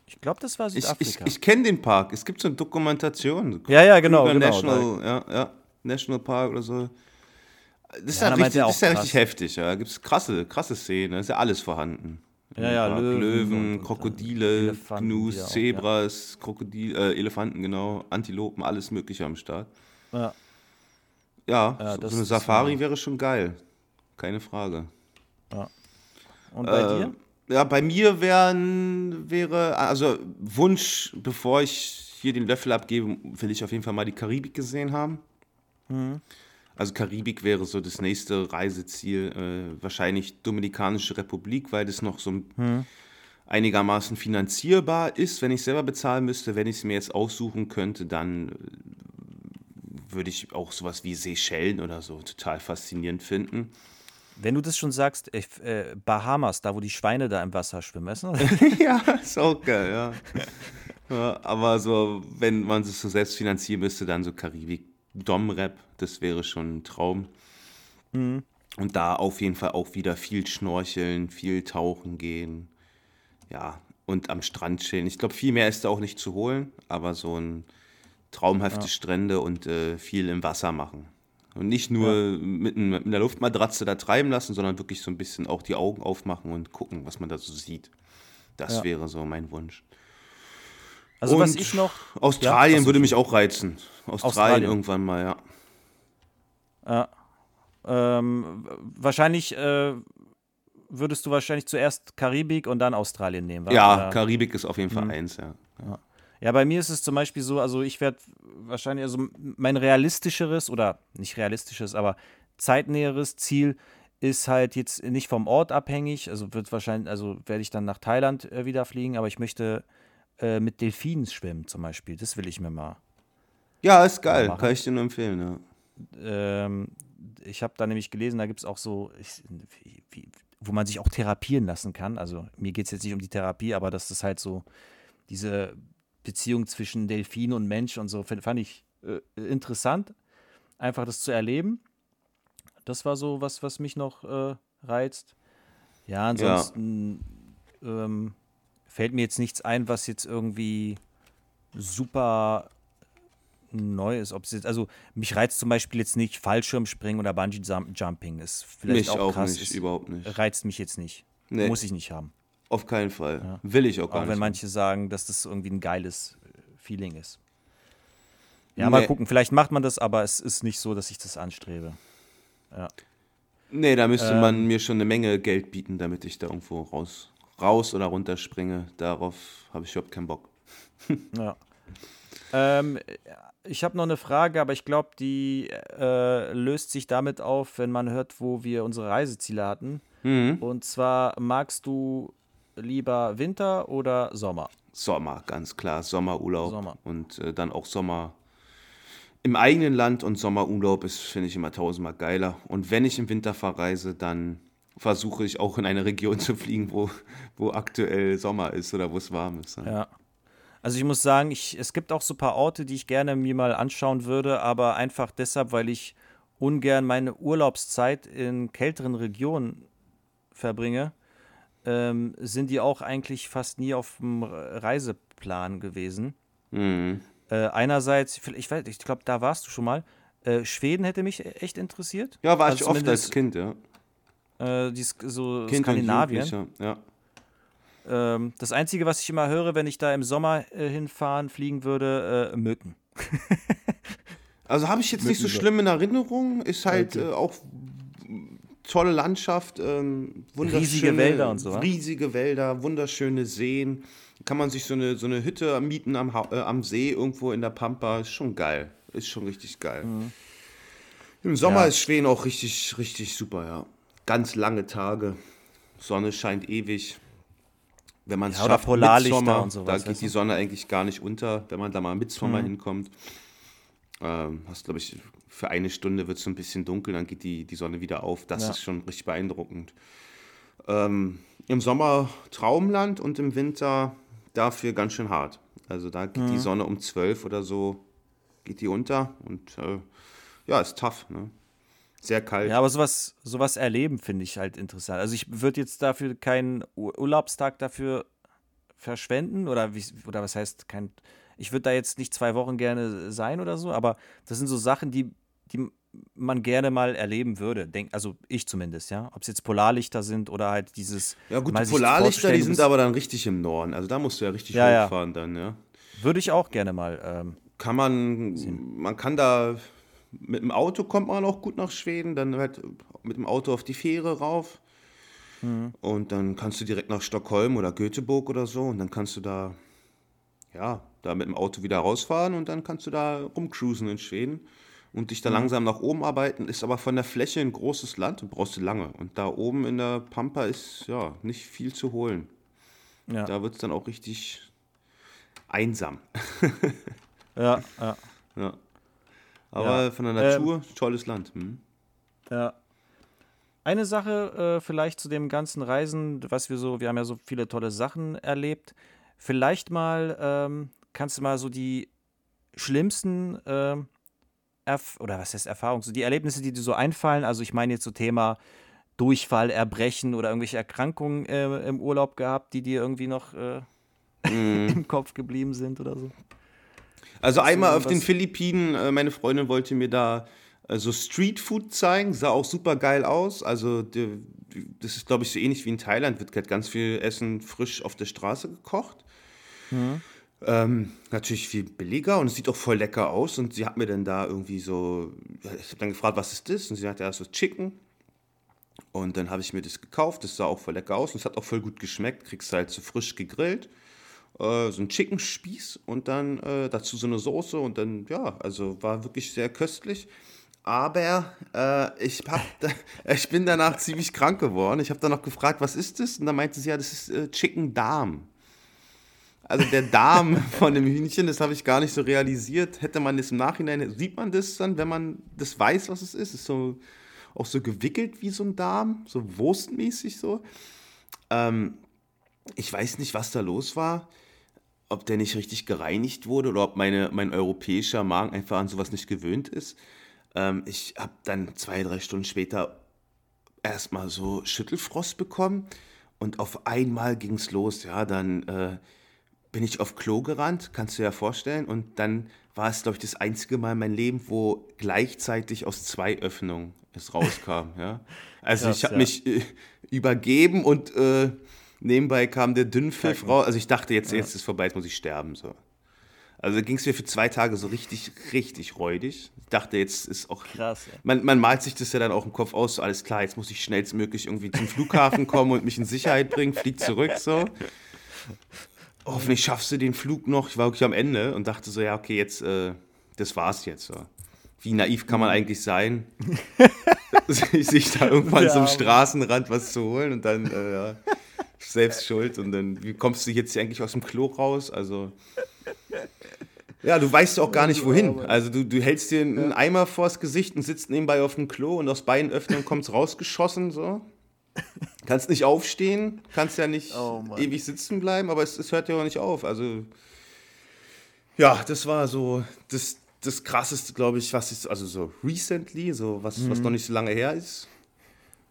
Ich glaube, das war Südafrika. Ich, ich, ich kenne den Park. Es gibt so eine Dokumentation. Ja, ja, genau. genau National, ja, ja, National Park oder so. Das ist ja, ja, richtig, das ist ja richtig heftig. Ja. Da gibt es krasse, krasse Szenen. Da ist ja alles vorhanden. Ja, ja, Löwen, Löwen und, Krokodile, Gnus, Zebras, ja. Krokodil, äh, Elefanten, genau, Antilopen, alles Mögliche am Start. Ja. Ja, ja so, so eine Safari wäre schon geil. Keine Frage. Ja. Und bei äh, dir? Ja, bei mir wären, wäre, also Wunsch, bevor ich hier den Löffel abgebe, will ich auf jeden Fall mal die Karibik gesehen haben. Mhm. Also Karibik wäre so das nächste Reiseziel, äh, wahrscheinlich Dominikanische Republik, weil das noch so hm. einigermaßen finanzierbar ist, wenn ich selber bezahlen müsste. Wenn ich es mir jetzt aussuchen könnte, dann äh, würde ich auch sowas wie Seychellen oder so total faszinierend finden. Wenn du das schon sagst, äh, äh Bahamas, da wo die Schweine da im Wasser schwimmen, du? ja, ist auch geil, ja. ja. Aber so, wenn man es so selbst finanzieren müsste, dann so Karibik Dom-Rap, das wäre schon ein Traum. Mhm. Und da auf jeden Fall auch wieder viel schnorcheln, viel tauchen gehen. Ja, und am Strand chillen. Ich glaube, viel mehr ist da auch nicht zu holen, aber so ein traumhafte ja. Strände und äh, viel im Wasser machen. Und nicht nur ja. mit, ein, mit, einer Luftmatratze da treiben lassen, sondern wirklich so ein bisschen auch die Augen aufmachen und gucken, was man da so sieht. Das ja. wäre so mein Wunsch. Also Und was ich noch. Australien Ja, achso, würde mich auch reizen. Australien, Australien. irgendwann mal, ja. Ähm, wahrscheinlich äh, würdest du wahrscheinlich zuerst Karibik und dann Australien nehmen. wa? Ja, Oder- Karibik ist auf jeden Mhm. Fall eins, ja. Ja, bei mir ist es zum Beispiel so, also ich werde wahrscheinlich, also mein realistischeres oder nicht realistisches, aber zeitnäheres Ziel ist halt jetzt nicht vom Ort abhängig, also wird wahrscheinlich, also werde ich dann nach Thailand äh, wieder fliegen, aber ich möchte äh, mit Delfinen schwimmen zum Beispiel, das will ich mir mal. Ja, ist geil. machen. Kann ich dir nur empfehlen, ja. Ähm, ich habe da nämlich gelesen, da gibt es auch so, ich, wie, wo man sich auch therapieren lassen kann. Also mir geht es jetzt nicht um die Therapie, aber das ist halt so diese Beziehung zwischen Delfin und Mensch und so, fand ich äh, interessant, einfach das zu erleben. Das war so was, was mich noch äh, reizt. Ja, ansonsten Ähm, fällt mir jetzt nichts ein, was jetzt irgendwie super neu ist. Ob's jetzt, also mich reizt zum Beispiel jetzt nicht Fallschirmspringen oder Bungee Jump- Jumping. Ist vielleicht Mich auch, auch krass. nicht, ist, überhaupt nicht. Reizt mich jetzt nicht. Nee. Muss ich nicht haben. Auf keinen Fall. Will ich auch gar Auch nicht. wenn manche sagen, dass das irgendwie ein geiles äh, Feeling ist. Ja, mal Nee. gucken. Vielleicht macht man das, aber es ist nicht so, dass ich das anstrebe. Nee, da müsste Ähm. man mir schon eine Menge Geld bieten, damit ich da irgendwo raus, raus oder runter springe. Darauf habe ich überhaupt keinen Bock. Ja. Ähm, ich habe noch eine Frage, aber ich glaube, die äh, löst sich damit auf, wenn man hört, wo wir unsere Reiseziele hatten. Mhm. Und zwar magst du lieber Winter oder Sommer? Sommer, ganz klar. Sommerurlaub. Sommer. Und äh, dann auch Sommer im eigenen Land und Sommerurlaub ist, finde ich, immer tausendmal geiler. Und wenn ich im Winter verreise, dann versuche ich auch in eine Region zu fliegen, wo, wo aktuell Sommer ist oder wo es warm ist. Ja. Also ich muss sagen, ich, es gibt auch so ein paar Orte, die ich gerne mir mal anschauen würde, aber einfach deshalb, weil ich ungern meine Urlaubszeit in kälteren Regionen verbringe, ähm, sind die auch eigentlich fast nie auf dem Reiseplan gewesen. Mhm. Äh, einerseits, ich weiß, ich glaube, da warst du schon mal. Äh, Schweden hätte mich echt interessiert. Ja, war Also ich oft als Kind, ja. Äh, die, so Kind Skandinavien. Ja. Ähm, das Einzige, was ich immer höre, wenn ich da im Sommer äh, hinfahren, fliegen würde, äh, Mücken. Also habe ich jetzt nicht so Mücken- schlimm in Erinnerung. Ist halt Okay. äh, auch tolle Landschaft, ähm, wunderschöne Riesige Wälder und so? Riesige Wälder, wunderschöne Seen. Kann man sich so eine, so eine Hütte mieten am, äh, am See irgendwo in der Pampa. Ist schon geil. Ist schon richtig geil. Im Sommer Mhm. Ja. ist Schweden auch richtig, richtig super, ja. Ganz lange Tage. Sonne scheint ewig. Wenn man es Ja, schafft, Midsommer, und sowas, da weißt geht du? die Sonne eigentlich gar nicht unter, wenn man da mal mit Mhm. Sommer hinkommt. Ähm, hast, glaube ich, für eine Stunde wird es so ein bisschen dunkel, dann geht die, die Sonne wieder auf. Das Ja. ist schon richtig beeindruckend. Ähm, Im Sommer Traumland und im Winter dafür ganz schön hart. Also da geht Mhm. die Sonne um 12 oder so, geht die unter und äh, ja, ist tough. Ne? Sehr kalt. Ja, aber sowas, sowas erleben finde ich halt interessant. Also ich würde jetzt dafür keinen Ur- Urlaubstag dafür verschwenden oder wie, oder was heißt kein ich würde da jetzt nicht zwei Wochen gerne sein oder so, aber das sind so Sachen, die, die man gerne mal erleben würde. Denk, also ich zumindest, ja. Ob es jetzt Polarlichter sind oder halt dieses. Ja gut, die Polarlichter, die sind aber dann richtig im Norden. Also da musst du ja richtig Ja, ja. hochfahren dann, ja. Würde ich auch gerne mal. Ähm, Kann man, man kann da, mit dem Auto kommt man auch gut nach Schweden, dann halt mit dem Auto auf die Fähre rauf. Mhm. Und dann kannst du direkt nach Stockholm oder Göteborg oder so und dann kannst du da, ja, da mit dem Auto wieder rausfahren und dann kannst du da rumcruisen in Schweden und dich da langsam nach oben arbeiten. Ist aber von der Fläche ein großes Land und brauchst du lange. Und da oben in der Pampa ist ja nicht viel zu holen. ja, Da wird es dann auch richtig einsam. ja, ja, Ja. Aber Ja. von der Natur, tolles Land. Hm? ja. Eine Sache äh, vielleicht zu dem ganzen Reisen, was wir so, wir haben ja so viele tolle Sachen erlebt. Vielleicht mal ähm, kannst du mal so die schlimmsten ähm, Erf oder was heißt Erfahrungen, so die Erlebnisse, die dir so einfallen. Also ich meine jetzt so Thema Durchfall, Erbrechen oder irgendwelche Erkrankungen äh, im Urlaub gehabt, die dir irgendwie noch äh, im Kopf geblieben sind oder so. Also einmal auf den Philippinen, äh, meine Freundin wollte mir da äh, so Streetfood zeigen, sah auch super geil aus. Also das ist, glaube ich, so ähnlich wie in Thailand, wird halt ganz viel Essen frisch auf der Straße gekocht. Ähm, natürlich viel billiger und es sieht auch voll lecker aus. Und sie hat mir dann da irgendwie so, ich habe dann gefragt, was ist das? Und sie hat ja so Chicken. Und dann habe ich mir das gekauft. Das sah auch voll lecker aus und es hat auch voll gut geschmeckt. Kriegst halt so frisch gegrillt. Äh, so ein Chicken-Spieß und dann äh, dazu so eine Soße und dann, ja, also war wirklich sehr köstlich. Aber äh, ich, hab, ich bin danach ziemlich krank geworden. Ich habe dann noch gefragt, was ist das? Und dann meinte sie, ja, das ist äh, Chicken Darm. Also der Darm von dem Hühnchen, das habe ich gar nicht so realisiert. Hätte man das im Nachhinein, sieht man das dann, wenn man das weiß, was es ist? Ist so auch so gewickelt wie so ein Darm, so wurstmäßig so. Ähm, ich weiß nicht, was da los war, ob der nicht richtig gereinigt wurde oder ob meine, mein europäischer Magen einfach an sowas nicht gewöhnt ist. Ähm, ich habe dann zwei, drei Stunden später erstmal so Schüttelfrost bekommen und auf einmal ging es los. Ja, dann äh, bin ich auf Klo gerannt, kannst du dir ja vorstellen. Und dann war es, glaube ich, das einzige Mal in meinem Leben, wo gleichzeitig aus zwei Öffnungen es rauskam. ja. Also Krass, ich habe ja. mich äh, übergeben und äh, nebenbei kam der Dünnpfiff raus. Also ich dachte, jetzt, jetzt ist es vorbei, jetzt muss ich sterben. So. Also ging es mir für zwei Tage so richtig, richtig räudig. Ich dachte, jetzt ist auch. Krass. Ja. Man, man malt sich das ja dann auch im Kopf aus, so alles klar, jetzt muss ich schnellstmöglich irgendwie zum Flughafen kommen und mich in Sicherheit bringen, flieg zurück so hoffentlich schaffst du den Flug noch. Ich war wirklich am Ende und dachte so, ja, okay, jetzt, äh, das war's jetzt. So. Wie naiv kann man eigentlich sein, sich da irgendwann ja, zum Straßenrand was zu holen und dann, äh, ja, selbst schuld. Und dann, wie kommst du jetzt hier eigentlich aus dem Klo raus? Also, ja, du weißt auch gar nicht wohin. Also, du, du hältst dir einen Eimer vors Gesicht und sitzt nebenbei auf dem Klo und aus beiden Öffnungen kommt es rausgeschossen, so. Kannst nicht aufstehen, kannst ja nicht oh, ewig sitzen bleiben, aber es, es, hört ja auch nicht auf. Also, ja, das war so das, das krasseste, glaube ich, was ist, also so recently, so was, mhm. was noch nicht so lange her ist.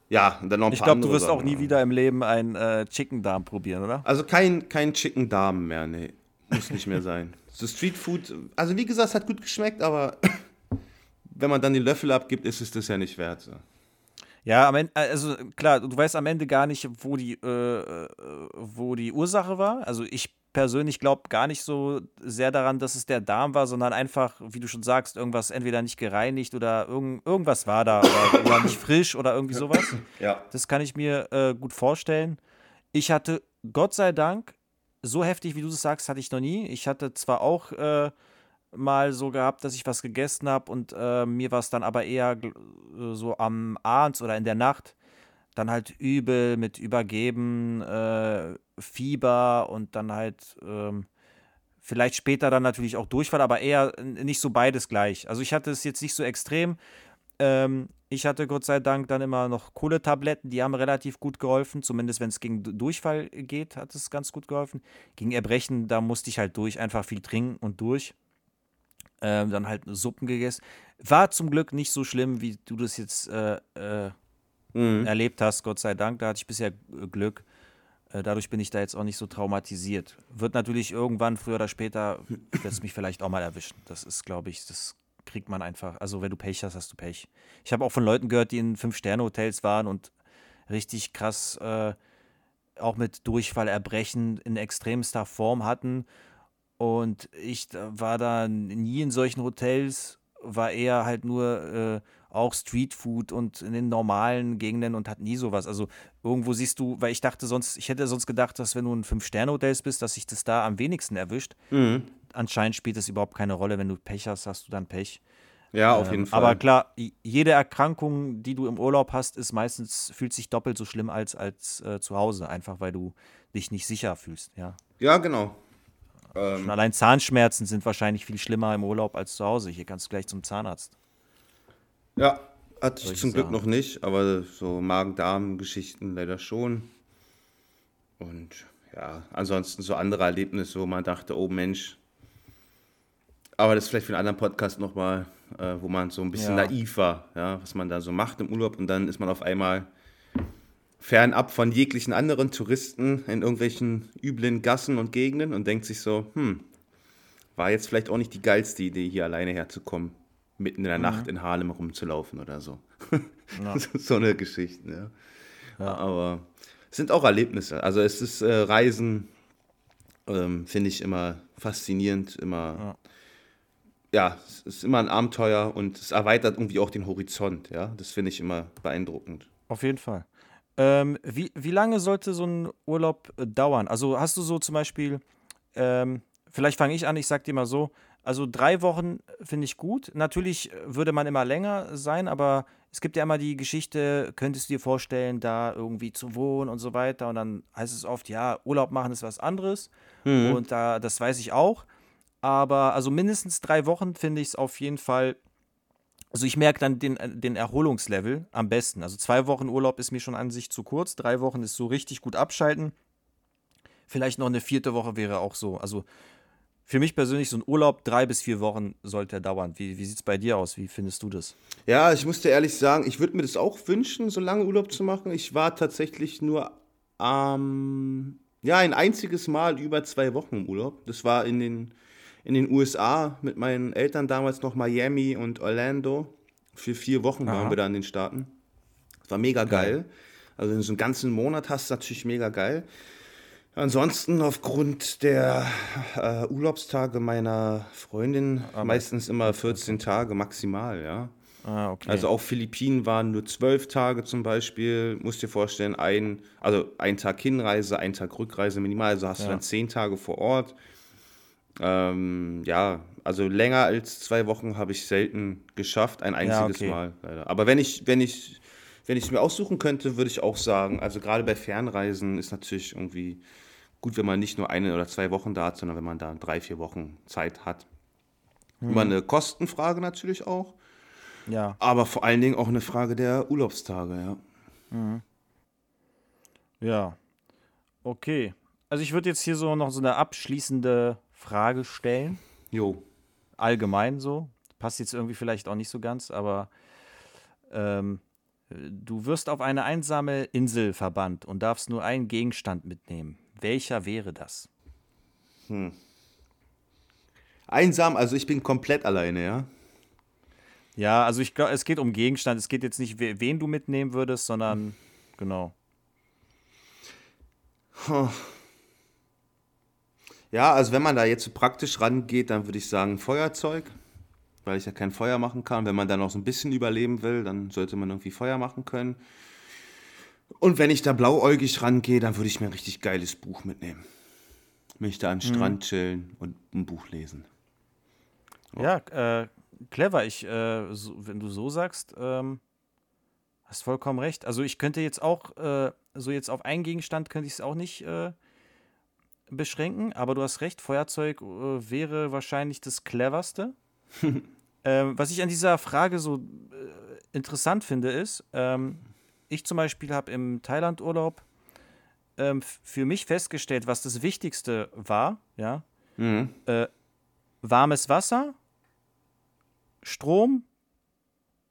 Ja, und dann noch ein ich paar Ich glaube, du wirst Sachen, auch nie wieder im Leben einen äh, Chicken Darm probieren, oder? Also kein, kein Chicken Darm mehr, nee. Muss nicht mehr sein. So Street Food, also wie gesagt, es hat gut geschmeckt, aber wenn man dann den Löffel abgibt, ist es das ja nicht wert. So. Ja, am Ende, also klar, du weißt am Ende gar nicht, wo die, äh, äh wo die Ursache war. Also ich persönlich glaube gar nicht so sehr daran, dass es der Darm war, sondern einfach, wie du schon sagst, irgendwas entweder nicht gereinigt oder irgend, irgendwas war da oder, oder, nicht frisch oder irgendwie sowas. Ja. Das kann ich mir äh, gut vorstellen. Ich hatte, Gott sei Dank, so heftig, wie du es sagst, hatte ich noch nie. Ich hatte zwar auch äh, mal so gehabt, dass ich was gegessen habe und äh, mir war es dann aber eher äh, so am Abend oder in der Nacht dann halt übel mit Übergeben, äh, Fieber und dann halt ähm, vielleicht später dann natürlich auch Durchfall, aber eher nicht so beides gleich. Also ich hatte es jetzt nicht so extrem. Ähm, ich hatte Gott sei Dank dann immer noch Kohletabletten, die haben relativ gut geholfen, zumindest wenn es gegen Durchfall geht, hat es ganz gut geholfen. Gegen Erbrechen, da musste ich halt durch, einfach viel trinken und durch. Ähm, dann halt Suppen gegessen. War zum Glück nicht so schlimm, wie du das jetzt äh, äh, mhm. erlebt hast, Gott sei Dank. Da hatte ich bisher Glück. Äh, dadurch bin ich da jetzt auch nicht so traumatisiert. Wird natürlich irgendwann, früher oder später, wird es mich vielleicht auch mal erwischen. Das ist, glaube ich, das kriegt man einfach. Also, wenn du Pech hast, hast du Pech. Ich habe auch von Leuten gehört, die in Fünf-Sterne-Hotels waren und richtig krass äh, auch mit Durchfall, Erbrechen in extremster Form hatten und ich war da nie in solchen Hotels, war eher halt nur äh, auch Streetfood und in den normalen Gegenden und hat nie sowas. Also irgendwo siehst du, weil ich dachte sonst, ich hätte sonst gedacht, dass wenn du in Fünf-Sterne-Hotels bist, dass sich das da am wenigsten erwischt. Mhm. Anscheinend spielt es überhaupt keine Rolle. Wenn du Pech hast, hast du dann Pech. Ja, auf jeden ähm, Fall. Aber klar, jede Erkrankung, die du im Urlaub hast, ist meistens, fühlt sich doppelt so schlimm als, als äh, zu Hause, einfach weil du dich nicht sicher fühlst, ja. Ja, genau. Ähm, Schon allein Zahnschmerzen sind wahrscheinlich viel schlimmer im Urlaub als zu Hause. Hier kannst du gleich zum Zahnarzt. Ja, hatte ich zum Glück noch nicht, aber so Magen-Darm-Geschichten leider schon. Und ja, ansonsten so andere Erlebnisse, wo man dachte, oh Mensch. Aber das ist vielleicht für einen anderen Podcast nochmal, äh, wo man so ein bisschen ja. naiv war, ja, was man da so macht im Urlaub und dann ist man auf einmal fernab von jeglichen anderen Touristen in irgendwelchen üblen Gassen und Gegenden und denkt sich so, hm, war jetzt vielleicht auch nicht die geilste Idee, hier alleine herzukommen, mitten in der mhm. Nacht in Harlem rumzulaufen oder so. Ja. so eine Geschichte, ja. ja. Aber es sind auch Erlebnisse. Also es ist äh, Reisen, ähm, finde ich immer faszinierend, immer. Ja. ja, es ist immer ein Abenteuer und es erweitert irgendwie auch den Horizont, ja. Das finde ich immer beeindruckend. Auf jeden Fall. Ähm, wie, wie lange sollte so ein Urlaub äh, dauern? Also hast du so zum Beispiel, ähm, vielleicht fange ich an, ich sag dir mal so, also drei Wochen finde ich gut. Natürlich würde man immer länger sein, aber es gibt ja immer die Geschichte, könntest du dir vorstellen, da irgendwie zu wohnen und so weiter. Und dann heißt es oft, ja, Urlaub machen ist was anderes. Mhm. Und da, das weiß ich auch. Aber also mindestens drei Wochen finde ich es auf jeden Fall. Also ich merke dann den, den Erholungslevel am besten. Also zwei Wochen Urlaub ist mir schon an sich zu kurz. Drei Wochen ist so richtig gut abschalten. Vielleicht noch eine vierte Woche wäre auch so. Also für mich persönlich so ein Urlaub, drei bis vier Wochen sollte er dauern. Wie, wie sieht es bei dir aus? Wie findest du das? Ja, ich muss dir ehrlich sagen, ich würde mir das auch wünschen, so lange Urlaub zu machen. Ich war tatsächlich nur ähm, ja, ein einziges Mal über zwei Wochen im Urlaub. Das war in den, in den USA mit meinen Eltern damals noch Miami und Orlando. Für vier Wochen Aha. waren wir da in den Staaten. Das war mega geil. geil. Also in so einem ganzen Monat hast du natürlich mega geil. Ansonsten aufgrund der äh, Urlaubstage meiner Freundin Aber meistens immer 14 Tage maximal, ja. Ah, okay. Also auch Philippinen waren nur zwölf Tage zum Beispiel. Musst dir vorstellen, ein, also ein Tag Hinreise, ein Tag Rückreise minimal. Also hast ja. du dann zehn Tage vor Ort. Ähm, ja, also länger als zwei Wochen habe ich selten geschafft, ein einziges ja, okay. Mal. Leider. Aber wenn ich, wenn ich, wenn ich es mir aussuchen könnte, würde ich auch sagen, also gerade bei Fernreisen ist natürlich irgendwie gut, wenn man nicht nur eine oder zwei Wochen da hat, sondern wenn man da drei, vier Wochen Zeit hat. Hm. Immer eine Kostenfrage natürlich auch. Ja. Aber vor allen Dingen auch eine Frage der Urlaubstage, ja. Mhm. Ja. Okay. Also ich würde jetzt hier so noch so eine abschließende Frage stellen. Jo. Allgemein so. Passt jetzt irgendwie vielleicht auch nicht so ganz, aber ähm, du wirst auf eine einsame Insel verbannt und darfst nur einen Gegenstand mitnehmen. Welcher wäre das? Hm. Einsam, also ich bin komplett alleine, ja? Ja, also ich glaube, es geht um Gegenstand. Es geht jetzt nicht, wen du mitnehmen würdest, sondern genau. Ja, also wenn man da jetzt so praktisch rangeht, dann würde ich sagen Feuerzeug, weil ich ja kein Feuer machen kann. Wenn man da noch so ein bisschen überleben will, dann sollte man irgendwie Feuer machen können. Und wenn ich da blauäugig rangehe, dann würde ich mir ein richtig geiles Buch mitnehmen. Mich da den mhm. Strand chillen und ein Buch lesen. Oh. Ja, äh, clever. Ich, äh, so, wenn du so sagst, ähm, hast vollkommen recht. Also ich könnte jetzt auch, äh, so jetzt auf einen Gegenstand könnte ich es auch nicht äh, beschränken, aber du hast recht, Feuerzeug äh, wäre wahrscheinlich das cleverste. Ähm, was ich an dieser Frage so äh, interessant finde, ist, ähm, ich zum Beispiel habe im Thailand-Urlaub ähm, für mich festgestellt, was das Wichtigste war, ja. Mhm. Äh, warmes Wasser, Strom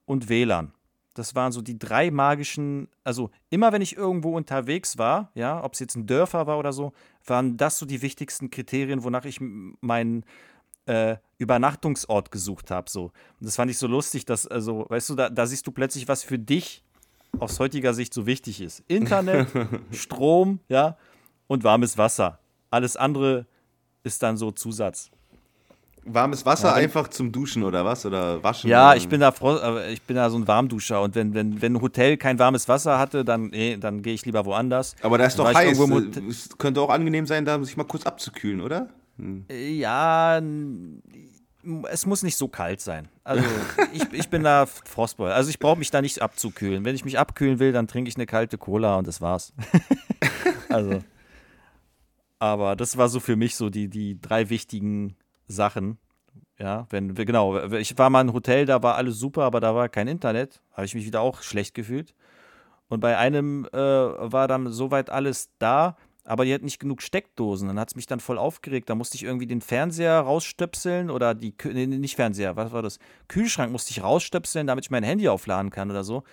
und WLAN. Das waren so die drei magischen, also immer wenn ich irgendwo unterwegs war, ja, ob es jetzt ein Dörfer war oder so, waren das so die wichtigsten Kriterien, wonach ich meinen äh, Übernachtungsort gesucht habe. So. Und das fand ich so lustig, dass, also, weißt du, da, da siehst du plötzlich, was für dich aus heutiger Sicht so wichtig ist. Internet, Strom, ja, und warmes Wasser. Alles andere ist dann so Zusatz. Warmes Wasser ja, einfach zum Duschen oder was? Oder waschen? Ja, ich bin da ich bin da so ein Warmduscher und wenn, wenn, wenn ein Hotel kein warmes Wasser hatte, dann, nee, dann gehe ich lieber woanders. Aber da ist doch heiß. Es könnte auch angenehm sein, da sich mal kurz abzukühlen, oder? Hm. Ja, es muss nicht so kalt sein. Also ich, ich bin da Frostboy. Also ich brauche mich da nicht abzukühlen. Wenn ich mich abkühlen will, dann trinke ich eine kalte Cola und das war's. also. Aber das war so für mich so die, die drei wichtigen Sachen. Ja, wenn, genau, ich war mal einem Hotel, da war alles super, aber da war kein Internet. Habe ich mich wieder auch schlecht gefühlt. Und bei einem äh, war dann soweit alles da, aber die hat nicht genug Steckdosen. Dann hat es mich dann voll aufgeregt. Da musste ich irgendwie den Fernseher rausstöpseln oder die, nee, nicht Fernseher, was war das? Kühlschrank musste ich rausstöpseln, damit ich mein Handy aufladen kann oder so.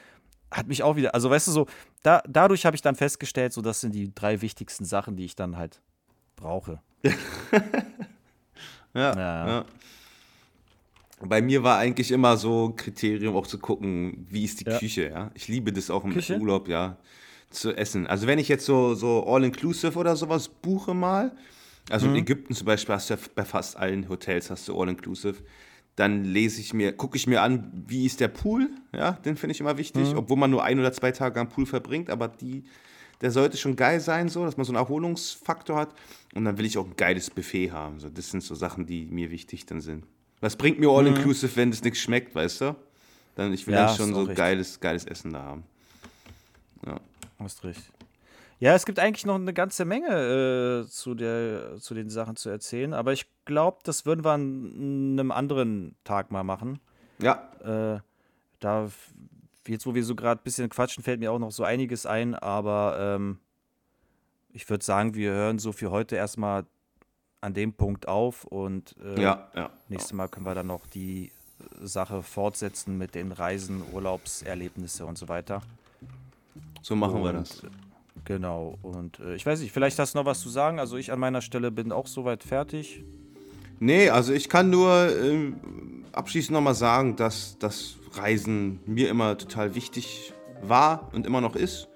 Hat mich auch wieder, also weißt du so, da, dadurch habe ich dann festgestellt, so das sind die drei wichtigsten Sachen, die ich dann halt brauche. ja, ja. ja. Bei mir war eigentlich immer so Kriterium auch zu gucken, wie ist die ja. Küche, ja. Ich liebe das auch im Küche? Urlaub, ja zu essen. Also wenn ich jetzt so, so All-Inclusive oder sowas buche mal, Also in Ägypten zum Beispiel hast du ja bei fast allen Hotels hast du All-Inclusive. Dann lese ich mir, gucke ich mir an, wie ist der Pool, ja, den finde ich immer wichtig, obwohl man nur ein oder zwei Tage am Pool verbringt, aber die, der sollte schon geil sein, so, dass man so einen Erholungsfaktor hat. Und dann will ich auch ein geiles Buffet haben. So, das sind so Sachen, die mir wichtig dann sind. Was bringt mir All-Inclusive, wenn es nichts schmeckt, weißt du? Dann, ich will Ja, dann schon so richtig. geiles, geiles Essen da haben. Ja. Hast recht. Ja, es gibt eigentlich noch eine ganze Menge äh, zu, der, zu den Sachen zu erzählen, aber ich glaube, das würden wir an einem anderen Tag mal machen. Ja, Äh, da, jetzt wo wir so gerade ein bisschen quatschen, fällt mir auch noch so einiges ein, aber ähm, ich würde sagen, wir hören so für heute erstmal an dem Punkt auf und äh, ja, ja. nächstes Mal können wir dann noch die äh, Sache fortsetzen mit den Reisen, Urlaubserlebnisse und so weiter. So machen wir Und, das. Genau, und äh, ich weiß nicht, vielleicht hast du noch was zu sagen. Also ich an meiner Stelle bin auch soweit fertig. Nee, also ich kann nur ähm, abschließend nochmal sagen, dass das Reisen mir immer total wichtig war und immer noch ist.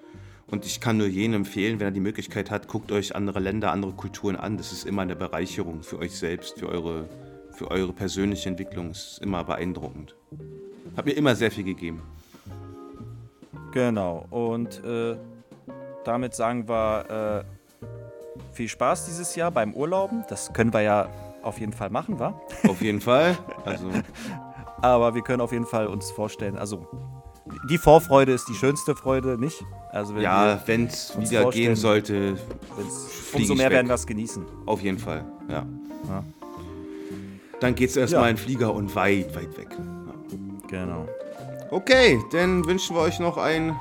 Und ich kann nur jedem empfehlen, wenn er die Möglichkeit hat, guckt euch andere Länder, andere Kulturen an. Das ist immer eine Bereicherung für euch selbst, für eure, für eure persönliche Entwicklung. Es ist immer beeindruckend. Hat mir immer sehr viel gegeben. Genau, und äh, damit sagen wir äh, viel Spaß dieses Jahr beim Urlauben. Das können wir ja auf jeden Fall machen, wa? Auf jeden Fall. Also, Aber wir können auf jeden Fall uns vorstellen, also die Vorfreude ist die schönste Freude, nicht? Also wenn ja, wenn es uns wieder gehen sollte, umso mehr weg. werden wir es genießen. auf jeden Fall. Ja. Ja. Dann geht's erstmal Ja. in den Flieger und weit, weit weg. Ja. Genau. Okay, dann wünschen wir euch noch einen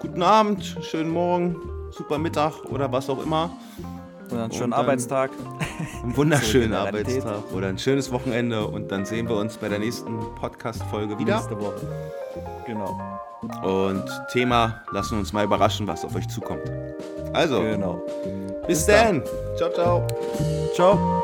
guten Abend, schönen Morgen, super Mittag oder was auch immer. Und dann schönen dann- Arbeitstag. Einen wunderschönen. Arbeitstag oder ein schönes Wochenende und dann sehen wir uns bei der nächsten Podcast-Folge wieder. Nächste Woche. Genau. Und Thema, lassen wir uns mal überraschen, was auf euch zukommt. Also, Genau. bis bis dann. dann. Ciao, ciao. Ciao.